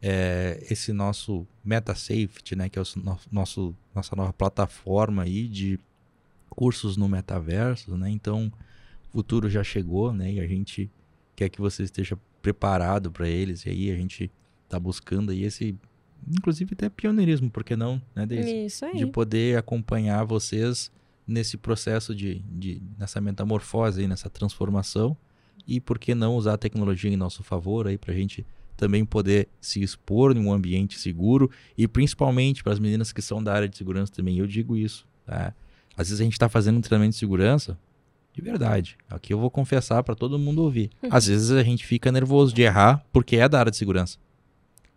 é, esse nosso MetaSafety, né, que é o no- nosso, nossa nova plataforma aí de cursos no metaverso. Né? Então, o futuro já chegou né, e a gente quer que você esteja preparado para eles. E aí a gente está buscando aí esse, inclusive até pioneirismo, por que não, né, Deise? Isso aí. de poder acompanhar vocês nesse processo de, de nessa metamorfose aí, nessa transformação e por que não usar a tecnologia em nosso favor aí para a gente também poder se expor em um ambiente seguro e principalmente para as meninas que são da área de segurança também eu digo isso tá? às vezes a gente está fazendo um treinamento de segurança de verdade aqui eu vou confessar para todo mundo ouvir às vezes a gente fica nervoso de errar porque é da área de segurança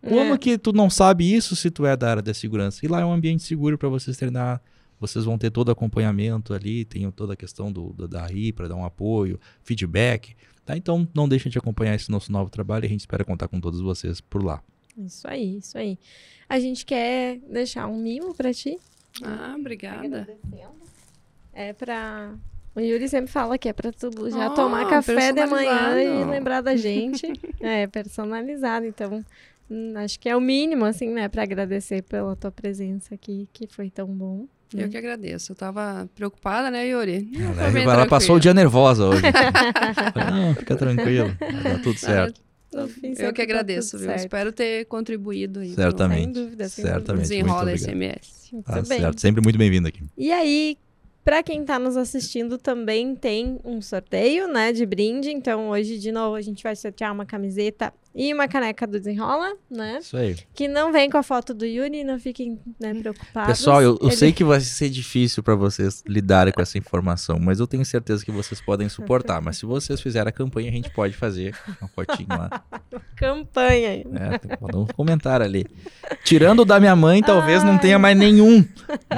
como É. que tu não sabe isso se tu é da área da segurança? E lá é um ambiente seguro para vocês treinar. Vocês vão ter todo acompanhamento ali, tem toda a questão do, do da RI para dar um apoio, feedback. Tá? Então não deixem de acompanhar esse nosso novo trabalho e a gente espera contar com todos vocês por lá. Isso aí, isso aí. A gente quer deixar um mimo pra ti. Ah, obrigada. É pra. O Yuri sempre fala que é pra tu já Oh, tomar café de manhã e lembrar da gente. é, personalizado. Então, hum, acho que é o mínimo, assim, né, pra agradecer pela tua presença aqui, que foi tão bom. Né? Eu que agradeço. Eu tava preocupada, né, Yuri? Eu Ela, ela passou o dia nervosa hoje. Não, fica tranquilo, vai dar tudo certo. Eu que agradeço, viu? certo. Espero ter contribuído aí. pro Certamente. Sem dúvida, sem Certamente. Desenrola muito obrigado. SMS. Muito Tá bem. certo, sempre muito bem-vindo aqui. E aí, pra quem tá nos assistindo, também tem um sorteio, né, de brinde. Então, hoje, de novo, a gente vai sortear uma camiseta e uma caneca do Desenrola, né? Isso aí. Que não vem com a foto do Yuri, não fiquem né, preocupados. Pessoal, eu, eu Ele- sei que vai ser difícil para vocês lidarem com essa informação, mas eu tenho certeza que vocês podem suportar. Mas se vocês fizerem a campanha, a gente pode fazer uma fotinho lá. Campanha aí. É, tem que mandar um comentário ali. Tirando o da minha mãe, talvez não tenha mais nenhum.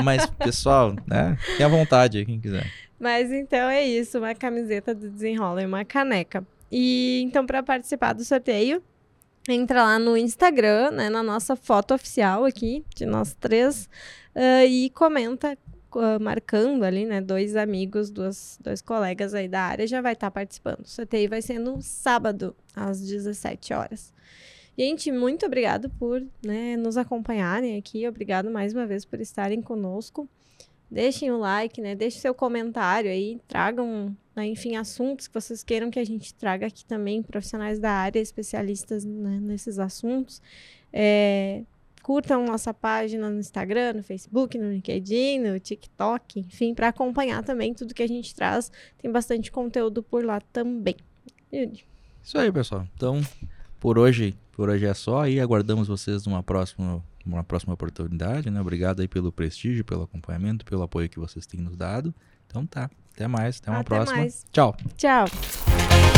Mas, pessoal, né? Tem à vontade aí, quem quiser. Mas então é isso, uma camiseta do Desenrola e uma caneca. E então, para participar do sorteio, entra lá no Instagram, né, na nossa foto oficial aqui, de nós três, ah, e comenta, ah, marcando ali, né, dois amigos, duas, dois colegas aí da área, já vai estar participando. O sorteio vai ser no sábado, às 17 horas. Gente, muito obrigado por né, nos acompanharem aqui. Obrigado mais uma vez por estarem conosco. Deixem o like, né? Deixem seu comentário aí. Tragam, né, enfim, assuntos que vocês queiram que a gente traga aqui também. Profissionais da área, especialistas né, nesses assuntos. É, curtam nossa página no Instagram, no Facebook, no LinkedIn, no TikTok, enfim, para acompanhar também tudo que a gente traz. Tem bastante conteúdo por lá também. Yuri. Isso aí, pessoal. Então, por hoje, por hoje é só. E aguardamos vocês numa próxima, numa próxima oportunidade, né? Obrigado aí pelo prestígio, pelo acompanhamento, pelo apoio que vocês têm nos dado. Então tá. Até mais. Até uma Até próxima. mais. Tchau. Tchau.